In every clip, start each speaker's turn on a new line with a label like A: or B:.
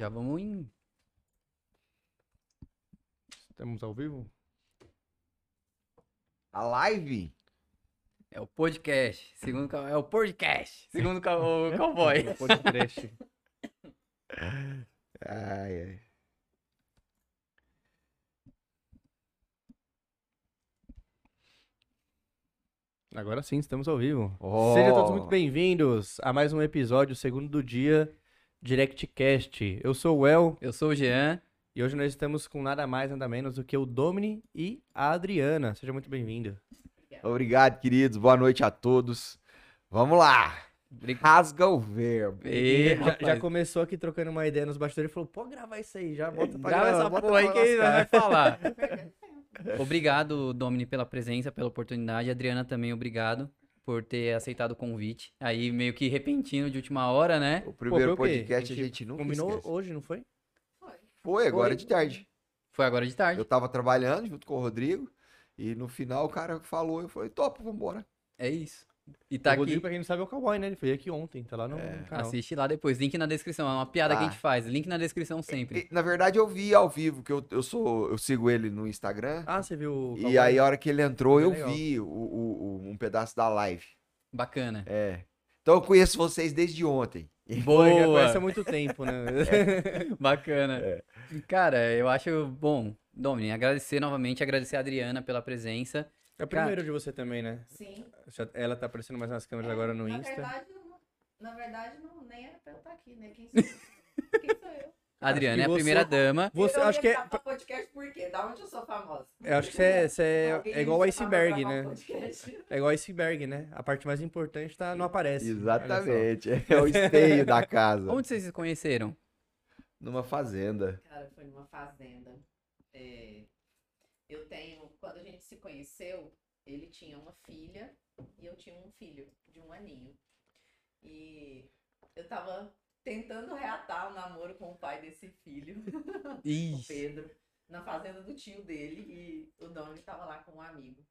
A: Já vamos em.
B: Estamos ao vivo?
C: A live?
A: É o podcast. Segundo É o podcast. Segundo ca- o cowboy.
B: Podcast.
C: Ai, ai.
B: Agora sim, estamos ao vivo.
C: Oh.
B: Sejam todos muito bem-vindos a mais um episódio, segundo do dia, DirectCast. Eu sou o El
A: Eu sou o Jean.
B: e hoje nós estamos com nada mais, nada menos do que o Domini e a Adriana. Seja muito bem-vindo.
C: Obrigado, queridos. Boa noite a todos. Vamos lá. Rasga o verbo.
A: Ê,
B: Já, já começou aqui trocando uma ideia nos bastidores e falou: pode gravar isso aí, já bota pra
A: Grava
B: gravar,
A: essa
B: bota
A: porra aí que vai
B: lascar."
A: falar. Obrigado, Domini, pela presença, pela oportunidade. Adriana também, obrigado por ter aceitado o convite. Aí, meio que repentino de última hora, né?
C: O primeiro
B: foi o quê?
C: podcast
B: A
C: a
B: gente
C: gente nunca
B: Combinou
C: esquece.
B: hoje, não foi?
C: Foi, agora
A: Foi.
C: de tarde.
A: Foi agora de tarde.
C: Eu tava trabalhando junto com o Rodrigo e no final o cara falou, eu falei, topa, vambora.
A: É isso. E tá
B: o Rodrigo,
A: aqui.
B: pra quem não sabe, é o cowboy, né? Ele foi aqui ontem, tá lá no
C: É,
B: canal.
A: Assiste lá depois. Link na descrição. É uma piada que a
C: Tá.
A: gente faz. Link na descrição sempre.
C: E, na verdade eu vi ao vivo, que eu, eu sou, eu sigo ele no Instagram.
B: Ah, você viu o
C: e aí a hora que ele entrou, eu
B: legal.
C: vi o, o- o- um pedaço da live.
A: Bacana.
C: É. Então eu conheço vocês desde ontem.
A: Boa.
B: conhece há muito tempo, né?
A: Bacana.
C: É.
A: Cara, eu acho bom, Domini, agradecer novamente, agradecer a Adriana pela presença.
B: É o primeiro de você também, né?
D: Sim.
B: Ela tá aparecendo mais nas câmeras
D: É,
B: agora no
D: na
B: Insta.
D: Verdade, não- na verdade, não, nem era pra eu estar aqui, né? Quem sou eu? Quem sou eu?
A: Adriana é a
B: você-
A: primeira dama.
B: Você,
D: eu
B: acho que é,
D: podcast por quê? Da onde eu sou famosa?
B: eu acho que você é, você é, é igual iceberg, né? É igual o iceberg, né? A parte mais importante tá, não aparece.
C: Exatamente. É o esteio da casa.
A: Onde vocês se conheceram?
C: Numa fazenda.
D: Cara, foi numa fazenda. É, eu tenho, quando a gente se conheceu, ele tinha uma filha e eu tinha um filho de um aninho. E eu tava tentando reatar o namoro com o pai desse filho. o. Pedro, na fazenda do tio dele, e o dono estava lá com um amigo,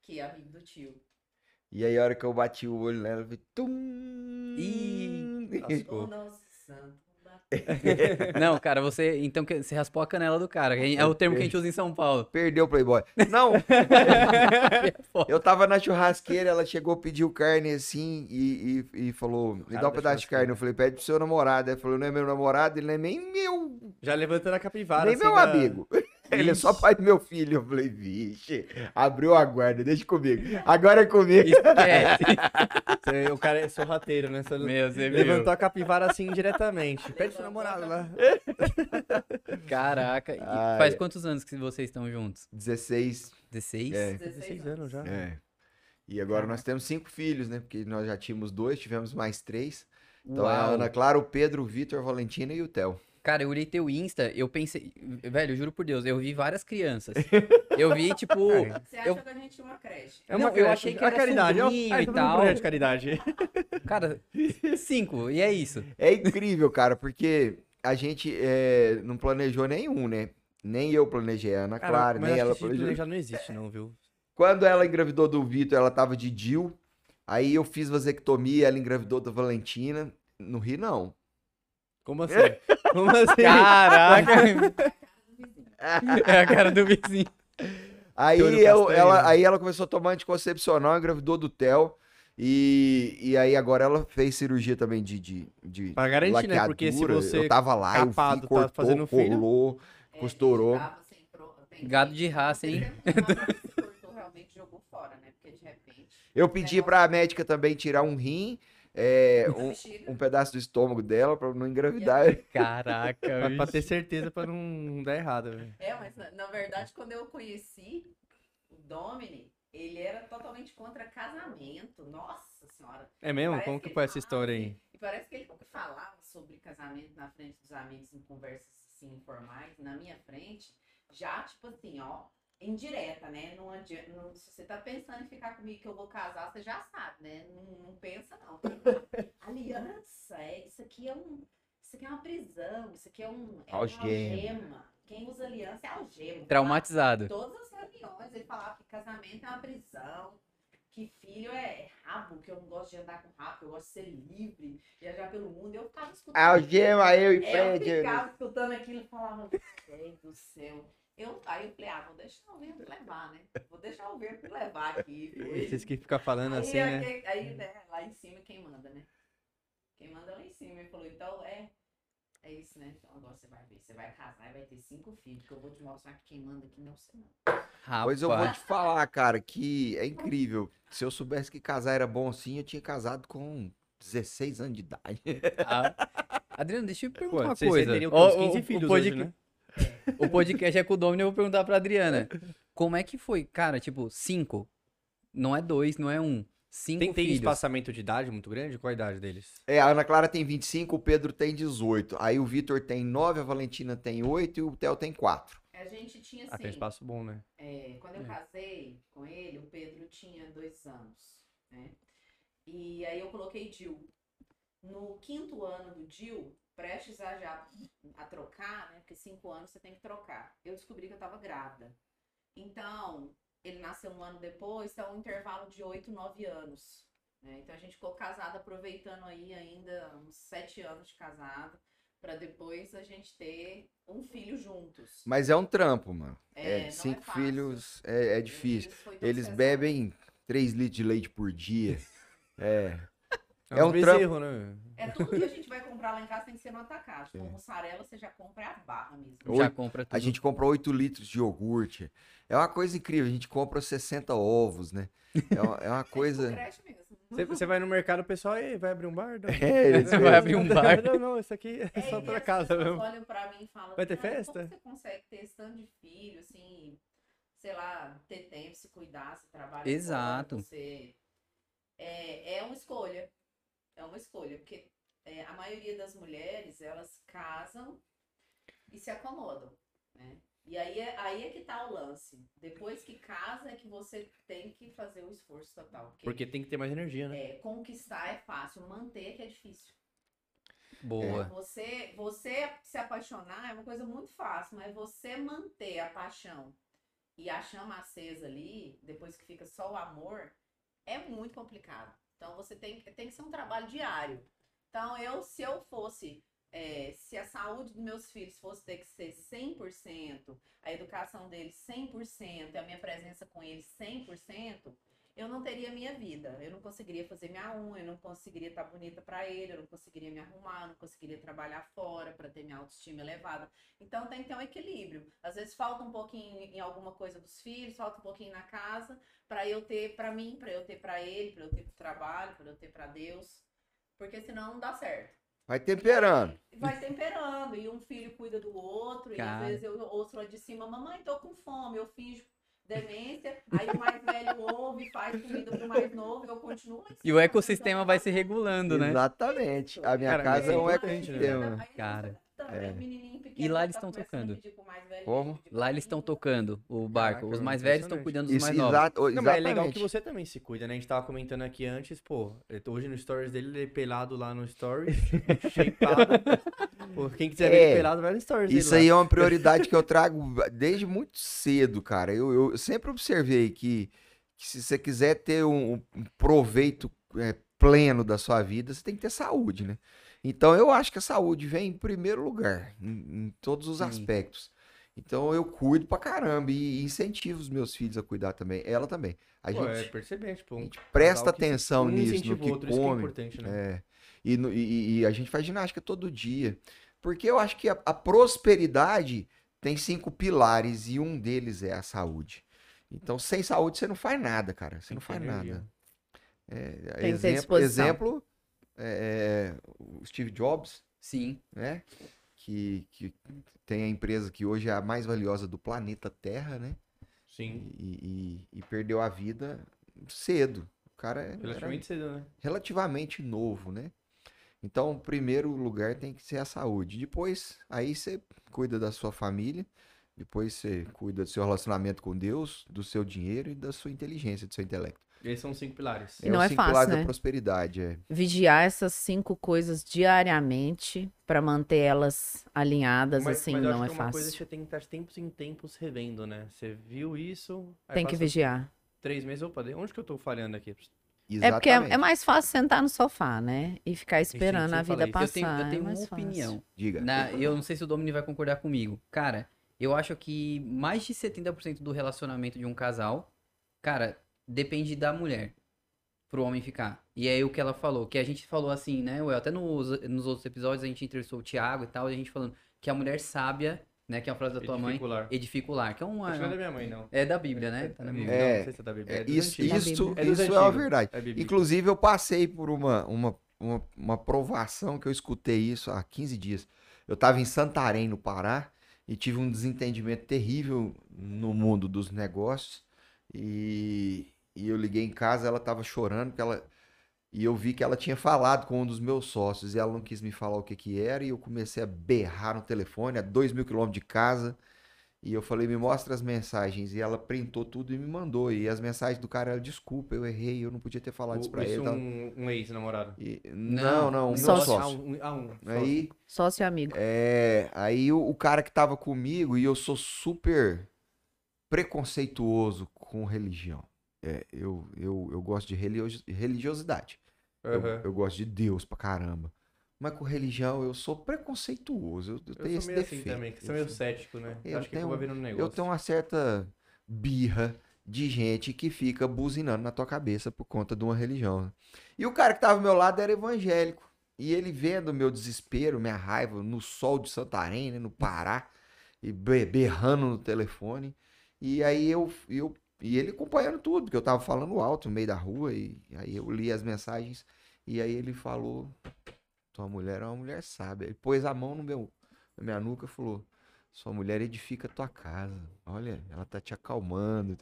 D: que é amigo do tio.
C: E aí a hora que eu bati o olho nela, eu falei, tum.
A: Ih,
B: Lascou.
D: O nosso santo.
A: Não, cara, você. Então você raspou a canela do cara. que É o termo que a gente usa em São Paulo.
C: Perdeu o Playboy. Não, eu tava na churrasqueira, ela chegou, pediu carne assim e, e, e falou: me dá um
B: da
C: pedaço de carne. Eu falei: pede pro seu namorado. Ele falou: não é meu namorado, ele não é nem meu,
B: Já levantando a capivara.
C: nem
B: assim,
C: meu
B: da-
C: amigo. Ele é só pai do meu filho. Eu falei: vixe, abriu a guarda, deixa comigo. Agora é comigo.
A: Esquece.
B: Você- o cara é sorrateiro, né? Você
A: Meu, você
B: levantou
A: viu.
B: a capivara assim diretamente. Pede pro namorado lá.
A: Caraca. E
C: Ai.
A: faz quantos anos que vocês estão juntos?
C: 16.
A: 16?
C: É.
B: 16 anos já.
C: É. E agora nós temos cinco filhos, né? Porque nós já tínhamos dois, tivemos mais três. Então é a
A: Uau.
C: Ana Clara, o Pedro, o Vitor, a Valentina e o Theo.
A: Cara, eu olhei teu Insta, eu pensei. Velho, eu juro por Deus, eu vi várias crianças. Eu vi, tipo.
D: Você acha
A: Eu-
D: que a gente tinha uma creche?
B: É uma
A: Não, eu
B: creche.
A: achei que
B: a
A: era
B: caridade. Ah,
A: e tal.
B: projeto de caridade.
A: Cara, cinco, e é isso.
C: É incrível, cara, porque a gente é, não planejou nenhum, né? Nem eu planejei, a Ana
B: Cara,
C: Clara,
B: mas
C: nem ela planejou.
B: planejar não existe, não, viu?
C: Quando ela engravidou do Vitor, ela tava de Dil. Aí eu fiz vasectomia, ela engravidou da Valentina. No Rio, não.
B: Como assim? Como assim?
A: Caraca! é a cara do vizinho.
C: Aí,
B: Olho
C: eu-
B: castanho,
C: ela, aí ela começou a tomar anticoncepcional, engravidou do Theo. E, e aí agora ela fez cirurgia também de, de, de
B: Pra garantir, né? Porque se
C: laqueadura.
B: você
C: Eu tava lá, eu
B: capado tá
C: cortou,
B: fazendo filho-
C: colou.
D: É,
C: Costurou.
A: Gado de raça, hein?
D: Né? Porque de repente.
C: Eu pedi pra médica também tirar um rim, é, um, um pedaço do estômago dela pra não engravidar.
A: Caraca,
B: Pra, ter certeza pra não dar errado, velho.
D: É, mas na, na verdade, quando eu conheci o Domini, ele era totalmente contra casamento. Nossa senhora.
B: É mesmo?
D: Parece
B: Como
D: que
B: que foi essa história aí?
D: E parece que ele falava sobre casamento na frente dos amigos em conversas assim informais, na minha frente, já tipo assim, ó, indireta, né? Não adianta, não- se você tá pensando em ficar comigo que eu vou casar, você já sabe, né? Não, não pensa não. Aliança, é, isso aqui é um, isso aqui é uma prisão, isso aqui é um é
C: Algema.
D: algema. Quem usa aliança é algema.
A: Traumatizado.
D: Todas as reuniões ele falava que casamento é uma prisão. que filho é rabo, que eu não gosto de andar com rabo, eu gosto de ser livre, viajar pelo mundo. Eu ficava escutando.
C: Algema, eu e
D: Eu ficava escutando aquilo e falava, Deus do céu. Eu, aí eu falei, ah, vou deixar o vento levar, né? Vou deixar o vento levar aqui. Foi.
B: Esses que ficam falando
D: Aí,
B: assim, né?
D: aí, né, lá em cima quem manda, né? Quem manda é lá em cima. Ele falou, então é. É isso, né? Então agora você vai ver. Você vai casar e vai ter cinco filhos. Que eu vou te mostrar que quem manda aqui não é você, não.
A: Rapaz.
C: Pois eu vou te falar, cara, que é incrível. Se eu soubesse que casar era bom assim, eu tinha casado com 16 anos de idade.
A: Ah, Adriano, deixa eu te perguntar
B: Pô,
A: uma
B: vocês
A: coisa.
B: teriam
A: Ó,
B: uns 15
A: o-
B: filhos
A: o,
B: hoje, né?
A: O podcast é com o Domini, eu vou perguntar pra Adriana. Como é que foi? Cara, tipo, cinco. Não é dois, não é um. Cinco
B: Tem, tem
A: filhos.
B: espaçamento de idade muito grande? Qual a idade deles?
C: É, a Ana Clara tem 25, o Pedro tem 18. Aí o Vitor tem 9, a Valentina tem 8 e o Theo tem 4.
D: A gente tinha
B: Ah,
D: assim.
B: tem espaço bom, né?
D: É, quando eu
B: É.
D: casei com ele, o Pedro tinha dois anos, né? E aí eu coloquei Dil. No quinto ano do Dil, prestes a já a trocar, né? Porque cinco anos você tem que trocar. Eu descobri que eu tava grávida. Então, ele nasceu um ano depois, então é um intervalo de oito, nove anos. né? Então a gente ficou casado aproveitando aí ainda uns sete anos de casado, para depois a gente ter um filho juntos.
C: Mas é um trampo, mano.
D: É,
C: É,
D: não
C: cinco
D: fácil.
C: filhos é, é difícil.
D: Eles pesado.
C: bebem 3 litros de leite por dia. É.
B: É,
C: É
B: um
C: um
B: bezerro, né?
D: É tudo que a gente vai comprar lá em casa tem que ser no atacado.
C: É.
D: Com mussarela você já compra a barra mesmo.
A: Já compra tudo.
C: A gente compra 8 litros de iogurte. É uma coisa incrível. A gente compra 60 ovos, né? É uma, é uma coisa.
B: Você, você vai no mercado, o pessoal, "Ei, vai abrir um bar? Não.
C: É,
A: Você vai abrir um bar.
B: Não, não, isso aqui é
D: É,
B: só
D: e
B: pra
D: as
B: casa mesmo.
D: olham pra mim e falam,
B: Vai ter
D: "Cara,
B: festa?"
D: Como você consegue ter esse tanto de filho, assim, sei lá, ter tempo, se cuidar, se trabalhar.
A: Exato.
D: Você... É, é uma escolha. É uma escolha, porque é, a maioria das mulheres, elas casam e se acomodam, né? E aí é, aí é que tá o lance. Depois que casa é que você tem que fazer o esforço total.
B: Porque tem que ter mais energia, né?
D: é, conquistar é fácil, manter que é difícil.
A: Boa.
D: Você, você se apaixonar é uma coisa muito fácil, mas você manter a paixão e a chama acesa ali, depois que fica só o amor, é muito complicado. Então você tem, tem que ser um trabalho diário. Então eu, se eu fosse, é, se a saúde dos meus filhos fosse ter que ser 100%, a educação deles 100%, e a minha presença com eles 100%, eu não teria minha vida. Eu não conseguiria fazer minha unha, eu não conseguiria estar bonita para ele, eu não conseguiria me arrumar, eu não conseguiria trabalhar fora para ter minha autoestima elevada. Então tem que ter um equilíbrio. Às vezes falta um pouquinho em alguma coisa dos filhos, falta um pouquinho na casa, para eu ter para mim, para eu ter para ele, para eu ter pro trabalho, para eu ter para Deus. Porque senão não dá certo.
C: Vai temperando.
D: Vai temperando, e um filho cuida do outro, e
A: Cara.
D: às vezes eu ouço lá de cima, mamãe, tô com fome, eu finjo demência, aí o mais velho ouve, faz comida pro mais novo, e eu continuo em
A: E o ecossistema vai se regulando, né?
C: Exatamente. A minha
B: Cara,
C: casa é um
B: é importante, né?
C: ecossistema.
D: Aí
A: Cara.
D: Tá,
C: É.
D: menininho pequeno,
A: E lá eles
D: tá
A: estão tocando.
D: velho
C: Como?
A: Lá eles estão tocando o barco.
B: Caraca,
A: Os mais velhos estão cuidando dos
C: Isso,
A: mais novos.
C: exato,
B: Não, mas é legal que você também se cuida, né? A gente tava comentando aqui antes, pô, hoje no stories dele, ele é pelado lá no stories, shapeado. Pô, quem quiser ver
C: É,
B: ele pelado, vai no stories
C: Isso
B: dele
C: aí é uma prioridade que eu trago desde muito cedo, cara. Eu, eu sempre observei que, que se você quiser ter um, um proveito é, pleno da sua vida, você tem que ter saúde, né? Então eu acho que a saúde vem em primeiro lugar, em, em todos os
A: Sim.
C: aspectos. Então eu cuido pra caramba e incentivo os meus filhos a cuidar também. Ela também. A
B: Pô, é
C: gente,
B: perceber, tipo,
C: a
B: um
C: gente presta atenção
B: um
C: nisso, no
B: o
C: que
B: outro, isso que é
C: come.
B: importante, né?
C: É. E, no- e- e a gente faz ginástica todo dia. Porque eu acho que a, a prosperidade tem cinco pilares e um deles é a saúde. Então, sem saúde, você não faz nada, cara. Você
B: Tem
C: não faz
B: energia.
C: nada. É,
D: Tem que ter
C: exemplo, exemplo é, é, o Steve Jobs,
A: Sim.
C: né? Que, que tem a empresa que hoje é a mais valiosa do planeta Terra, né?
B: Sim,
C: E, e- e perdeu a vida cedo. O cara era
B: relativamente cedo, né?
C: relativamente novo, né? Então, o primeiro lugar tem que ser a saúde. Depois, aí você cuida da sua família. Depois você cuida do seu relacionamento com Deus, do seu dinheiro e da sua inteligência, do seu intelecto.
B: Esses são os cinco pilares.
D: E não
C: os
D: é
C: cinco
D: fácil,
C: pilares
D: né?
C: da prosperidade, é.
D: Vigiar essas cinco coisas diariamente para manter elas alinhadas, assim,
B: mas
D: não
B: acho
D: é
B: que uma coisa que
D: fácil.
B: você tem que estar de tempos em tempos revendo, né? Você viu isso.
D: Tem que vigiar.
B: três meses, opa, de- onde que eu tô falhando aqui?
D: É porque é,
C: Exatamente.
D: é mais fácil sentar no sofá, né? E ficar esperando
B: sempre
D: a vida
B: falei
D: passar.
A: Eu tenho, eu
D: é
A: tenho uma
D: mais fácil.
A: opinião.
C: Diga.
A: Na- eu não sei se o Domini vai concordar comigo. Cara, eu acho que mais de 70% do relacionamento de um casal, cara, depende da mulher pro homem ficar. E é o que ela falou, que a gente falou assim, né? Well, até nos, nos outros episódios a gente entrevistou o Thiago e tal, e a gente falando que a mulher sábia, né? Que é uma frase da tua mãe,
B: Edificular.
A: que é uma.
B: Não é da minha mãe, não.
A: É da Bíblia, né? Tá na Bíblia.
B: Não,
C: É,
B: não sei se é da Bíblia.
C: É,
B: É
C: isso
B: antigos.
C: isso,
D: Bíblia.
B: É
C: isso é uma verdade.
B: É.
C: Inclusive, eu passei por uma, uma, uma, uma provação que eu escutei isso há 15 dias. Eu estava em Santarém, no Pará, e tive um desentendimento terrível no mundo dos negócios. E, e eu liguei em casa, ela estava chorando, porque ela, e eu vi que ela tinha falado com um dos meus sócios, e ela não quis me falar o que, que era, e eu comecei a berrar no telefone, a dois mil quilômetros de casa. E eu falei, me mostra as mensagens. E ela printou tudo e me mandou. E as mensagens do cara eram, desculpa, eu errei, eu não podia ter falado isso pra
B: Isso
C: ele. tal."
B: um, um ex-namorado.
C: E- não, não, um
D: Só
C: meu
D: se-
B: Ah,
C: sócio.
B: um, ah, um.
C: Aí,
D: Sócio e amigo.
C: é, aí o, o cara que tava comigo, e eu sou super preconceituoso com religião. É, eu, eu, eu gosto de religio- religiosidade. Eu,
B: Aham.
C: eu gosto de Deus pra caramba. Mas com religião eu sou preconceituoso. Eu, eu
B: Eu
C: tenho
B: sou
C: esse
B: meio assim
C: defeito.
B: também, que
C: Eu
B: sou meio cético, né?
C: Eu
B: Acho que
C: tenho-
B: virando um negócio.
C: Eu tenho uma certa birra de gente que fica buzinando na tua cabeça por conta de uma religião. E o cara que tava ao meu lado era evangélico. E ele vendo o meu desespero, minha raiva, no sol de Santarém, né, no Pará, e be- berrando no telefone. E aí eu, eu. E ele acompanhando tudo, porque eu tava falando alto no meio da rua. E aí eu li as mensagens. E aí ele falou: Tua mulher é uma mulher sábia. Ele pôs a mão no meu, na minha nuca e falou: Sua mulher edifica tua casa. Olha, ela tá te acalmando.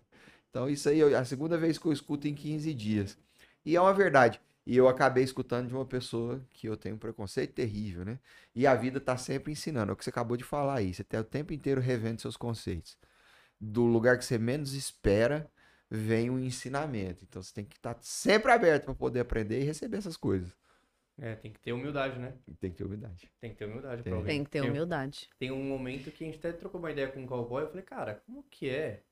C: Então, isso aí é a segunda vez que eu escuto em 15 dias. E é uma verdade. E eu acabei escutando de uma pessoa que eu tenho um preconceito terrível, né? E a vida tá sempre ensinando. É o que você acabou de falar aí. Você tá o tempo inteiro revendo seus conceitos. Do lugar que você menos espera, vem um ensinamento. Então você tem que estar sempre aberto para poder aprender e receber essas coisas.
B: É, tem que ter humildade, né?
C: Tem que ter humildade.
B: Tem que ter humildade
C: Tem.
B: pra.
D: Tem que ter
B: Tem-
D: humildade.
B: Tem um momento que a gente até trocou uma ideia com um cowboy. Eu falei, cara, como que é,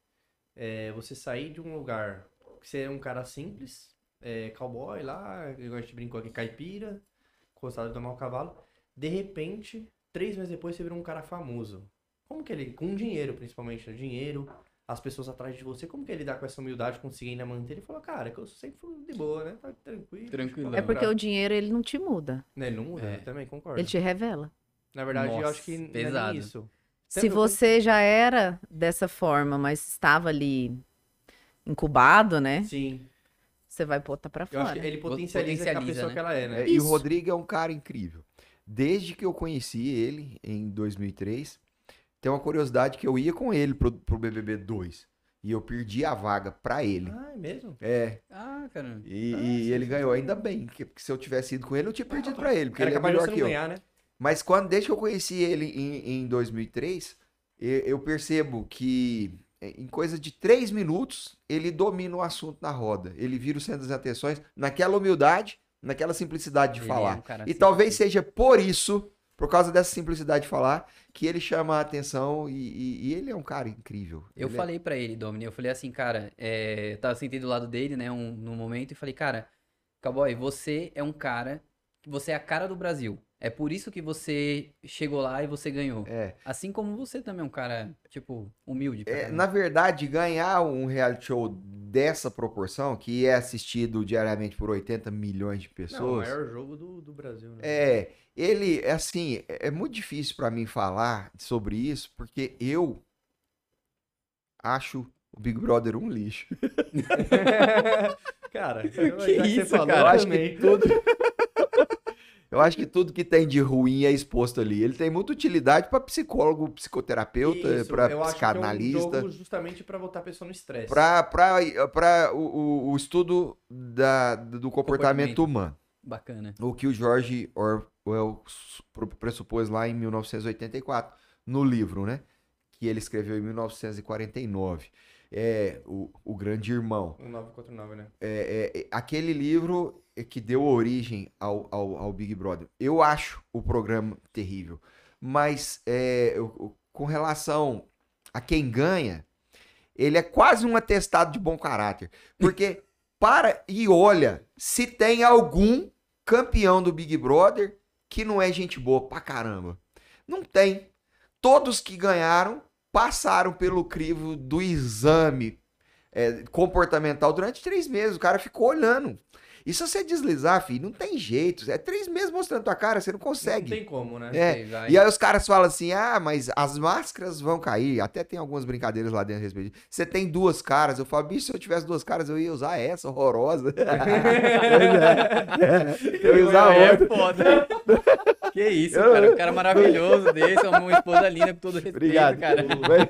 B: é, você sair de um lugar que você é um cara simples, é, cowboy lá, igual a gente brincou aqui, caipira, gostava de tomar o cavalo. De repente, três meses depois, você virou um cara famoso. Como que ele, com dinheiro principalmente, né? dinheiro, as pessoas atrás de você, como que ele lidar com essa humildade, conseguir ainda manter? Ele falou, cara, que eu sempre fui de boa, né? Tá tranquilo.
A: Tranquilão.
D: É porque o dinheiro, ele não te muda.
B: Né, Ele não muda,
A: É.
B: eu também concordo.
D: Ele te revela.
B: Na verdade, eu
A: Nossa,
B: acho que não é
A: pesado.
B: nem isso.
D: Se
B: Eu-
D: você já era dessa forma, mas estava ali incubado, né?
B: Sim.
D: Você vai botar pra
B: Eu acho
D: fora.
B: que ele potencializa, a
A: Potencializa,
B: pessoa
A: né?
B: que ela é, né?
C: É, e o
D: Isso.
C: Rodrigo é um cara incrível. Desde que eu conheci ele em 2003, tem uma curiosidade que eu ia com ele pro, pro BBB 2 e eu perdi a vaga pra ele.
B: Ah, é mesmo?
C: É,
A: Ah, cara.
C: e,
B: Ah,
C: e ele ganhou ainda bem, que- porque se eu tivesse ido com ele, eu tinha perdido pra ele, porque ele é melhor que eu.
B: ganhar, né?
C: Mas quando, desde que eu conheci ele em, em 2003, e- eu percebo que é, em coisa de três minutos ele domina o assunto na roda. Ele vira o centro das atenções naquela humildade, naquela simplicidade de
A: Ele
C: falar.
A: é um
C: E talvez seja por isso, por causa dessa simplicidade de falar, que ele chama a atenção e, e- e ele é um cara incrível.
A: Eu
C: Ele é-
A: falei pra ele, Domini, eu falei assim, cara, é, eu tava sentado do lado dele, né, um, num momento, e falei, cara, cowboy, você é um cara, você é a cara do Brasil. É por isso que você chegou lá e você ganhou.
C: É,
A: Assim como você também é um cara, tipo, humilde.
C: é, na verdade, ganhar um reality show dessa proporção, que é assistido diariamente por 80 milhões de
B: Não, o
C: pessoas,
B: maior jogo do, do Brasil, né?
C: É, ele, é assim, é é muito difícil pra mim falar sobre isso, porque eu acho o Big Brother um lixo.
B: Cara,
A: Que
B: já você
A: isso,
B: falou,
A: cara?
C: Eu acho
B: também.
C: que tudo. Eu acho que tudo que tem de ruim é exposto ali. Ele tem muita utilidade pra psicólogo, psicoterapeuta,
B: eu acho que é um
C: psicanalista,
B: jogo justamente pra botar a pessoa no estresse.
C: o, o- o estudo da, do comportamento,
A: Comportamento.
C: humano.
A: Bacana.
C: O que o George Orwell pro- pressupôs lá em 1984, no livro, né? Que ele escreveu em 1949. É, o, o Grande Irmão.
B: Um 949, né?
C: É, é, é, aquele livro é que deu origem ao, ao, ao Big Brother. Eu acho o programa terrível. Mas é, eu- com relação a quem ganha, ele é quase um atestado de bom caráter. Porque para e olha se tem algum campeão do Big Brother que não é gente boa pra caramba. Não tem. Todos que ganharam passaram pelo crivo do exame é, comportamental durante três meses. O cara ficou olhando. E se você deslizar, filho, não tem jeito. É três meses mostrando tua cara, você não
B: Não
C: consegue.
B: tem como, né?
C: É. E aí os caras falam assim: ah, mas as máscaras vão cair. Até tem algumas brincadeiras lá dentro a respeito. Você tem duas caras. Eu falo, bicho, se eu tivesse duas caras, eu ia usar essa horrorosa. eu ia usar
A: É
C: outra.
A: foda. que isso,
C: Eu-
A: cara. Um cara maravilhoso desse, uma esposa linda com todo respeito,
C: Obrigado.
A: cara.
C: Mas,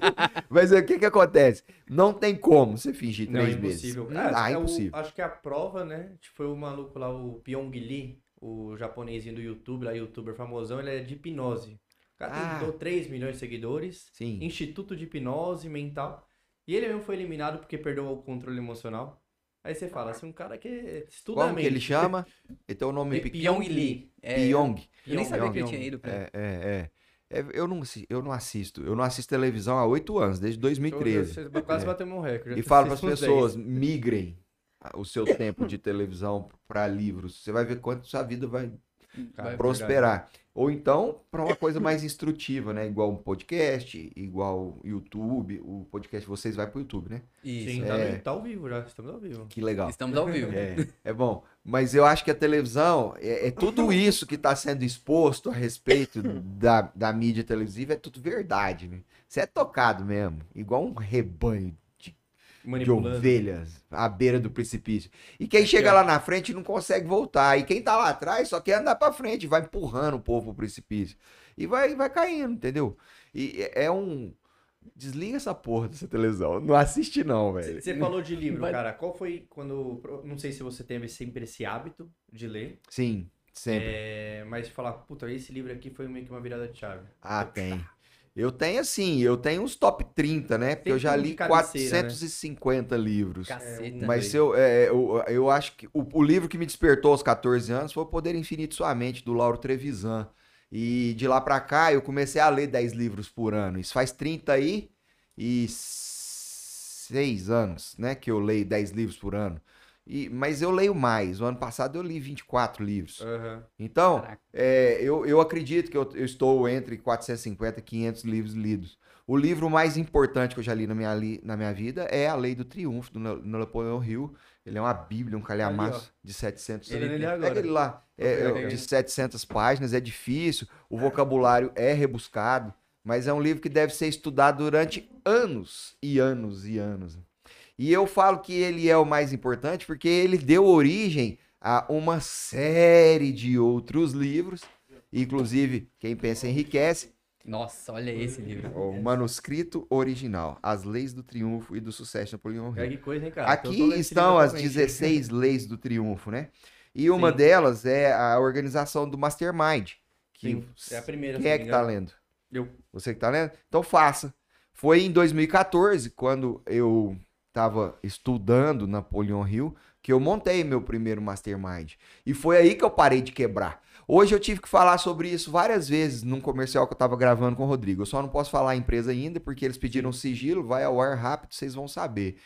C: mas o que que acontece? Não tem como você fingir
B: Não, é
C: três meses. Não
B: Ah, é o-
C: impossível.
B: acho que a prova, né? Tipo, o maluco lá, o Pyong Lee, o japonesinho do YouTube, lá, youtuber famosão, ele é de hipnose. O cara
C: Ah.
B: tem 3 milhões de seguidores,
C: Sim.
B: Instituto de Hipnose Mental. E ele mesmo foi eliminado porque perdeu o controle emocional. Aí você fala, assim, um cara que estuda
C: Como que ele chama? Ele tem o nome
B: É
C: pequeno.
A: Pyong Lee. É,
C: Pyong.
A: Eu nem sabia que ele
C: Pyong.
A: tinha ido pra...
C: É, é, é. É, eu, não, eu não assisto. Eu não assisto televisão há oito anos, desde 2013.
B: Você quase
C: É.
B: bateu meu recorde.
C: E falo para as pessoas,
B: 10.
C: migrem o seu tempo de televisão para livros. Você vai ver quanto sua vida vai
B: Cara, é
C: prosperar. Ou então para uma coisa mais instrutiva, né? Igual um podcast, igual YouTube. O podcast de vocês vai pro YouTube, né?
A: Isso.
B: Sim,
C: É.
B: tá, no- tá ao vivo já, estamos ao vivo.
C: Que legal.
A: Estamos ao vivo.
C: É, é bom. Mas eu acho que a televisão é, é tudo isso que está sendo exposto a respeito da, da mídia televisiva, é tudo verdade, né? Você é tocado mesmo, igual um rebanho de ovelhas à beira do precipício. E quem
B: Aqui,
C: chega
B: ó.
C: lá na frente não consegue voltar. E quem tá lá atrás só quer andar pra frente, vai empurrando o povo pro precipício. E vai, vai caindo, entendeu? E é é um. Desliga essa porra dessa televisão. Não assiste, não, velho.
B: Você falou de livro,
A: Vai-
B: cara. Qual foi quando. Não sei se você teve sempre esse hábito de ler.
C: Sim, sempre.
B: É, mas falar, puta, esse livro aqui foi meio que uma virada de chave.
C: Ah, tem. Eu tenho assim, eu tenho uns top 30, né? Porque
B: Tem
C: eu já
B: um
C: li
B: cabeceira, né?
C: 450 livros.
A: Caceta.
C: Mas eu, é, eu, eu acho que o, o livro que me despertou aos 14 anos foi O Poder Infinito Sua Mente, do Lauro Trevisan. E de lá pra cá eu comecei a ler 10 livros por ano. Isso faz 30 aí e 6 anos, né? Que eu leio 10 livros por ano. E, mas eu leio mais. O ano passado eu li 24 livros.
B: Aham.
C: Então, é, eu, eu acredito que eu, eu estou entre 450 e 500 livros lidos. O livro mais importante que eu já li na minha, li- na minha vida é A Lei do Triunfo, do Napoleão Hill. Ele é uma bíblia, um calhamaço de 700
B: Tô vendo ele
C: Pega
B: agora.
C: ele lá. É, é, de
B: aqui.
C: 700 páginas, é difícil, o vocabulário é rebuscado, mas é um livro que deve ser estudado durante anos e anos e anos. E eu falo que ele é o mais importante porque ele deu origem a uma série de outros livros, inclusive Quem Pensa Enriquece,
A: Nossa, olha esse livro.
C: o manuscrito original, As Leis do Triunfo e do Sucesso de Napoleão Hill.
B: É, que coisa, hein, cara?
C: Aqui estão as
B: atualmente.
C: 16 leis do triunfo, né? E uma
B: Sim.
C: delas é a organização do Mastermind. Que
B: Sim, é a primeira.
C: Quem é que tá
B: engano.
C: lendo?
B: Eu.
C: Você que tá lendo? Então faça. Foi em 2014, quando eu tava estudando Napoleon Hill, que eu montei meu primeiro Mastermind. E foi aí que eu parei de quebrar. Hoje eu tive que falar sobre isso várias vezes num comercial que eu tava gravando com o Rodrigo. Eu só não posso falar a empresa ainda, porque eles pediram sigilo, vai ao ar rápido, vocês vão saber.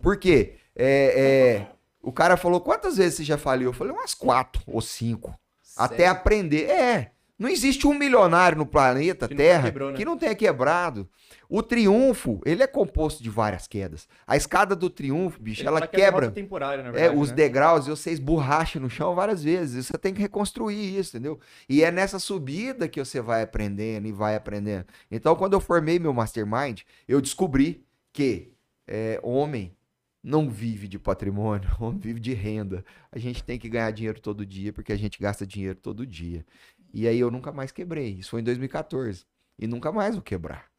C: Por quê? É, é, o cara falou, quantas vezes você já faliu? Eu falei, umas quatro ou cinco. Até
A: Sério?
C: aprender. É. Não existe um milionário no planeta
B: Que
C: Terra
B: quebrou, né?
C: que não tenha quebrado. O triunfo, ele é composto de várias quedas. A escada do triunfo, bicho,
B: Ele
C: ela
B: é
C: quebra.
B: temporária, na
C: É,
B: verdade,
C: os
B: né?
C: degraus e você esborracha no chão várias vezes. Você tem que reconstruir isso, entendeu? E é nessa subida que você vai aprendendo e vai aprendendo. Então, quando eu formei meu mastermind, eu descobri que é, homem não vive de patrimônio, homem vive de renda. A gente tem que ganhar dinheiro todo dia porque a gente gasta dinheiro todo dia. E aí eu nunca mais quebrei. Isso foi em 2014. E nunca mais vou quebrar.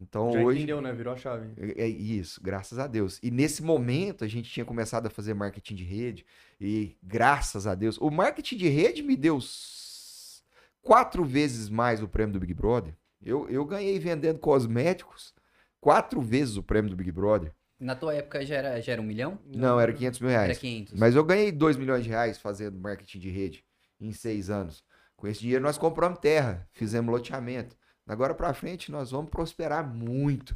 C: Então
B: Já
C: hoje.
B: entendeu, né? Virou a chave.
C: É é isso, graças a Deus. E nesse momento a gente tinha começado a fazer marketing de rede e graças a Deus, o marketing de rede me deu quatro vezes mais o prêmio do Big Brother. Eu, eu ganhei vendendo cosméticos quatro vezes o prêmio do Big Brother.
A: Na tua época já era, já era um milhão?
C: Não, era 500 mil
A: Era
C: reais.
A: 500.
C: Mas eu ganhei 2 milhões de reais fazendo marketing de rede em seis anos. Com esse dinheiro nós compramos terra, fizemos loteamento. Agora pra frente nós vamos prosperar muito.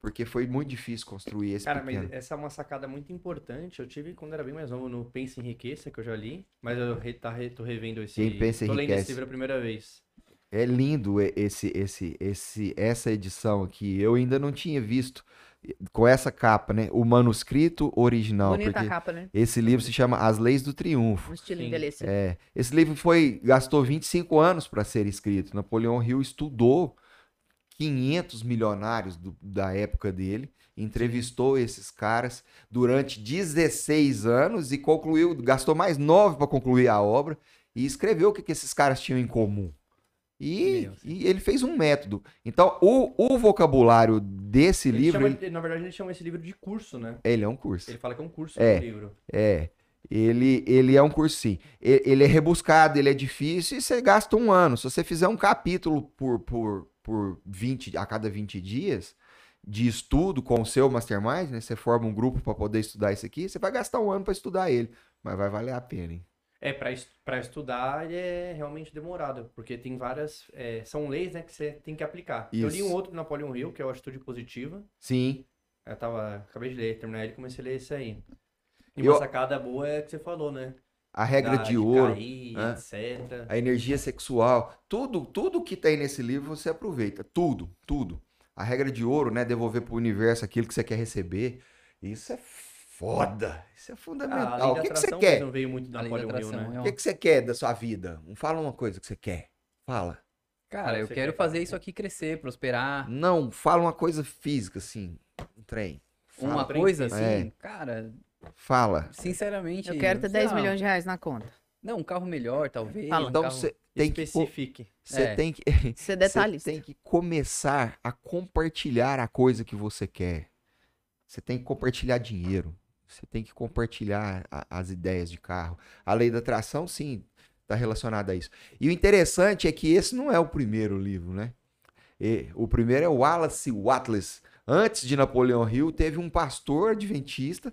C: porque foi muito difícil construir esse
B: Cara,
C: pequeno.
B: mas essa é uma sacada muito importante. Eu tive quando era bem mais novo no Pensa em Enriqueça, que eu já li, mas eu re, tá, re- tô revendo esse.
C: Quem pensa
B: tô lendo
C: enriquece.
B: esse livro a primeira vez.
C: É lindo esse, esse, esse, essa edição aqui. Eu ainda não tinha visto com essa capa, né? O manuscrito original,
D: Bonita
C: porque
D: a capa, né?
C: esse livro se chama As Leis do Triunfo.
D: Um estilo
B: Sim.
D: envelhecido.
C: É, esse livro foi gastou 25 anos para ser escrito. Napoleão Hill estudou 500 milionários do- da época dele, entrevistou esses caras durante 16 anos e concluiu, gastou mais 9 para concluir a obra e escreveu o que, que esses caras tinham em comum. E, e ele fez um método. Então, o, o vocabulário desse
B: Ele
C: livro,
B: chama-
C: ele,
B: Na verdade, ele chama esse livro de curso, né?
C: ele é um curso.
B: Ele fala que é um curso
C: É.
B: livro.
C: É, ele, ele é um curso sim. E- Ele é rebuscado, ele é difícil e você gasta um ano. Se você fizer um capítulo por, por, por 20, a cada 20 dias de estudo com o seu mastermind, né? Você forma um grupo para poder estudar isso aqui, você vai gastar um ano para estudar ele. Mas vai valer a pena, hein?
B: É, pra, es- pra estudar é realmente demorado, porque tem várias. é, são leis, né, que você tem que aplicar. Eu li
C: Isso.
B: um outro do Napoleon Hill, que é o Atitude Positiva.
C: Sim.
B: Eu tava. Acabei de ler, terminar ele e comecei a ler esse aí. E
C: Eu-
B: uma sacada boa é que você falou, né?
C: A regra
B: Da-
C: de ouro,
B: cair,
C: né?
B: etc.
C: a energia sexual, tudo, tudo que tem nesse livro você aproveita. Tudo, tudo. A regra de ouro, né? Devolver pro universo aquilo que você quer receber. Isso é foda. Isso é fundamental. o que, que você quer?
B: mesmo veio muito
A: da
B: Napoleon né?
A: é
C: O que, que você quer da sua vida? Fala uma coisa que você quer. Fala.
A: Cara, eu
B: você
A: quero
B: quer
A: fazer isso aqui crescer, prosperar.
C: Não, fala uma coisa física, assim. Um trem.
A: Uma
B: Fala,
A: coisa assim,
C: É.
A: cara,
C: Fala.
A: sinceramente.
D: Eu quero ter
A: sei
D: 10
A: lá,
D: milhões de reais na conta.
A: Não, um carro melhor, talvez.
D: Fala.
A: um
C: Então você tem que.
B: Especifique.
C: Você
A: É.
C: tem que.
D: Ser
C: Você
D: detalhista.
C: tem que começar a compartilhar a coisa que você quer. Você tem que compartilhar dinheiro. Você tem que compartilhar a- as ideias de carro. A lei da atração, sim, está relacionada a isso. E o interessante é que esse não é o primeiro livro, né? E o primeiro é o Wallace Watless. Antes de Napoleão Hill, teve um pastor adventista.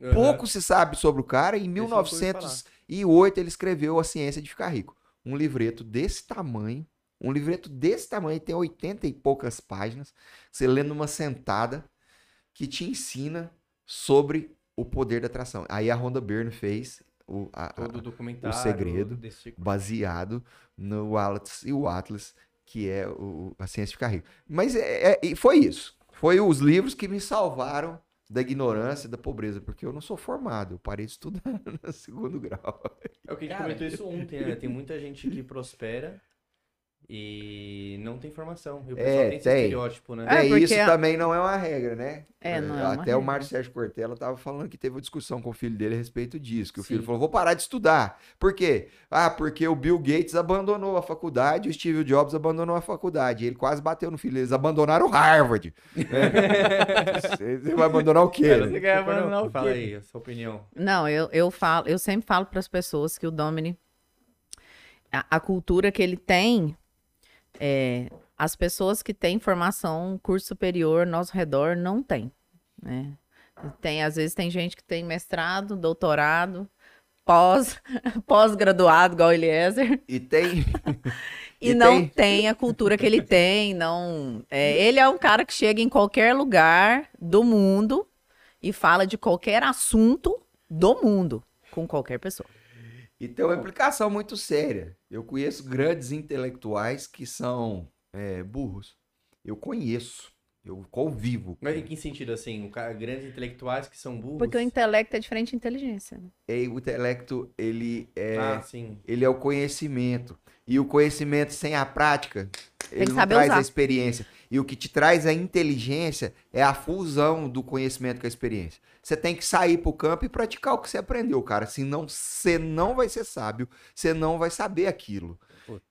B: Aham.
C: Pouco se sabe sobre o cara. Em
B: Esse eu nunca ouvi
C: 1908, ele escreveu A Ciência de Ficar Rico. Um livreto desse tamanho. Um livreto desse tamanho, tem 80 e poucas páginas. Você lê numa sentada que te ensina sobre o poder da atração. Aí a Rhonda Byrne fez o, a-
B: Todo o documentário.
C: segredo.
B: desse-
C: baseado no Wallace e o Atlas, que é o, a ciência de ficar rico. Mas é, é- e foi isso. Foi os livros que me salvaram da ignorância e da pobreza, porque eu não sou formado, eu parei de estudar no segundo grau.
B: É o que a gente comentou isso ontem, né? Tem muita gente que prospera e não tem formação. E o
C: É,
B: pessoal tem esse
C: tem.
B: estereótipo, né?
D: É,
C: É,
D: porque
C: isso
D: a-
C: também não é uma regra, né?
D: É, não é uma
C: Até o. Mário Sérgio Cortella estava falando que teve uma discussão com o filho dele a respeito disso. Que o filho falou: vou parar de estudar. Por quê? Ah, porque o Bill Gates abandonou a faculdade, o Steve Jobs abandonou a faculdade. Ele quase bateu no filho. Eles abandonaram Harvard. Você você vai abandonar o quê?
B: Cara, você quer abandonar o Fala aí, a sua opinião.
D: Não, eu, eu falo, eu sempre falo para as pessoas que o Domini, a, a cultura que ele tem, é, as pessoas que têm formação, curso superior, nosso redor, não tem, né? Tem, às vezes tem gente que tem mestrado, doutorado, pós, pós-graduado, igual o Eliezer,
C: E tem.
D: e,
C: E
D: não
C: tem-
D: tem... a cultura que ele tem, não... é, ele é um cara que chega em qualquer lugar do mundo e fala de qualquer assunto do mundo com qualquer pessoa.
C: E tem uma implicação muito séria. Eu conheço grandes intelectuais que são é, burros. Eu conheço. Eu convivo.
B: Mas em que sentido, assim? Grandes intelectuais que são burros?
D: Porque o intelecto é diferente de inteligência. né?
C: E o intelecto, ele é,
B: Ah, sim.
C: ele é o conhecimento. E o conhecimento sem a prática, ele
D: que
C: não traz a
D: usar.
C: experiência. E o que te traz a inteligência é a fusão do conhecimento com a experiência. Você tem que sair pro campo e praticar o que você aprendeu, cara. Senão você não vai ser sábio, você não vai saber aquilo.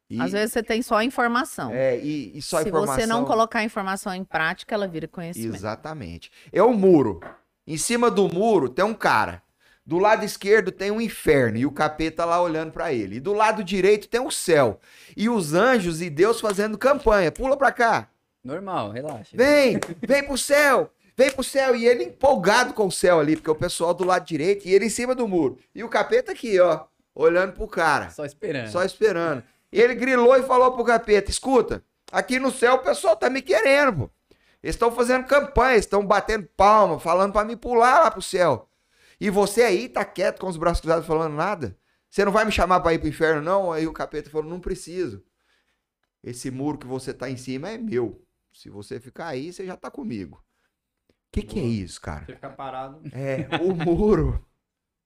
C: E,
D: Às vezes você tem só informação.
C: é, e, e só
D: Se
C: informação.
D: você não colocar a informação em prática, ela vira conhecimento.
C: Exatamente. É o muro. Em cima do muro tem um cara. Do lado esquerdo tem um inferno e o capeta lá olhando pra ele. E do lado direito tem o céu. E os anjos e Deus fazendo campanha. Pula pra cá.
A: Normal, relaxa.
C: Vem, vem pro céu. Vem pro céu. E ele empolgado com o céu ali, porque o pessoal do lado direito e ele em cima do muro. E o capeta aqui, ó, olhando pro cara.
A: Só esperando.
C: Só esperando. E ele grilou e falou pro capeta: escuta, aqui no céu o pessoal tá me querendo, pô. Eles estão fazendo campanha, estão batendo palma, falando pra me pular lá pro céu. E você aí tá quieto com os braços cruzados falando nada? Você não vai me chamar pra ir pro inferno, não? Aí o capeta falou: não preciso. Esse muro que você tá em cima é meu. Se você ficar aí, você já tá comigo. O que, que é isso, cara?
B: Você ficar parado.
C: É, o muro.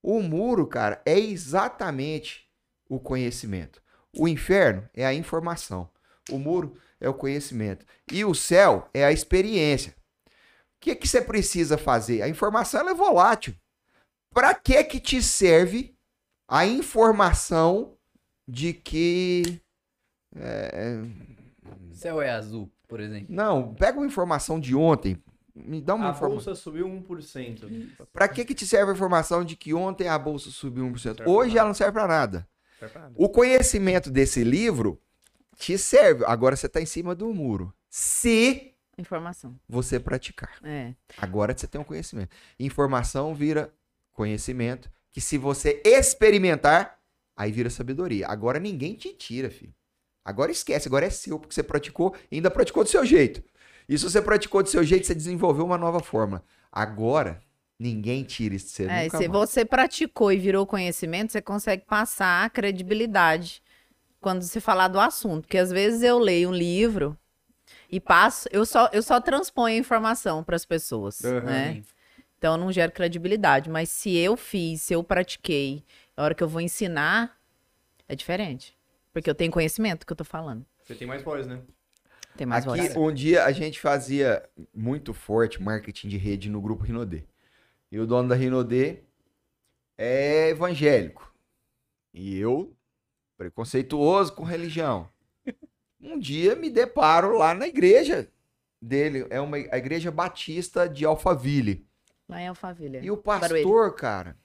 C: O muro, cara, é exatamente o conhecimento. O inferno é a informação. O muro é o conhecimento. E o céu é a experiência. O que que você precisa fazer? A informação é volátil. Para que que te serve a informação de que é,
A: Céu é azul, por exemplo.
C: não, pega uma informação de ontem. Me dá uma
B: A
C: informação.
B: bolsa subiu 1%.
C: Pra que que te serve a informação de que ontem a bolsa subiu 1%?
B: Serve pra
C: Hoje ela não serve pra nada.
B: Nada.
C: O conhecimento desse livro te serve. Agora você tá em cima do muro. Se
D: Informação.
C: você praticar.
D: É.
C: Agora você tem um conhecimento. Informação vira conhecimento, que se você experimentar, aí vira sabedoria. Agora ninguém te tira, filho. Agora esquece, agora é seu, porque você praticou e ainda praticou do seu jeito. E se você praticou do seu jeito, você desenvolveu uma nova fórmula. Agora, ninguém tira isso de você
D: É,
C: nunca
D: se
C: mais.
D: você praticou e virou conhecimento, você consegue passar a credibilidade quando se falar do assunto. Porque às vezes eu leio um livro e passo, eu só, eu só transponho a informação para as pessoas,
B: Aham.
D: né? Então eu não gero credibilidade. Mas se eu fiz, se eu pratiquei, a hora que eu vou ensinar, é diferente. Porque eu tenho conhecimento que eu tô falando.
B: Você tem mais voz, né?
D: Tem mais
C: Aqui,
D: voz.
C: um dia a gente fazia muito forte marketing de rede no grupo Rinodê. E o dono da Rinodê é evangélico. E eu, preconceituoso com religião. Um dia me deparo lá na igreja dele. É uma a igreja batista de Alphaville.
D: Lá em Alphaville.
C: E o
D: Barueri.
C: pastor, cara,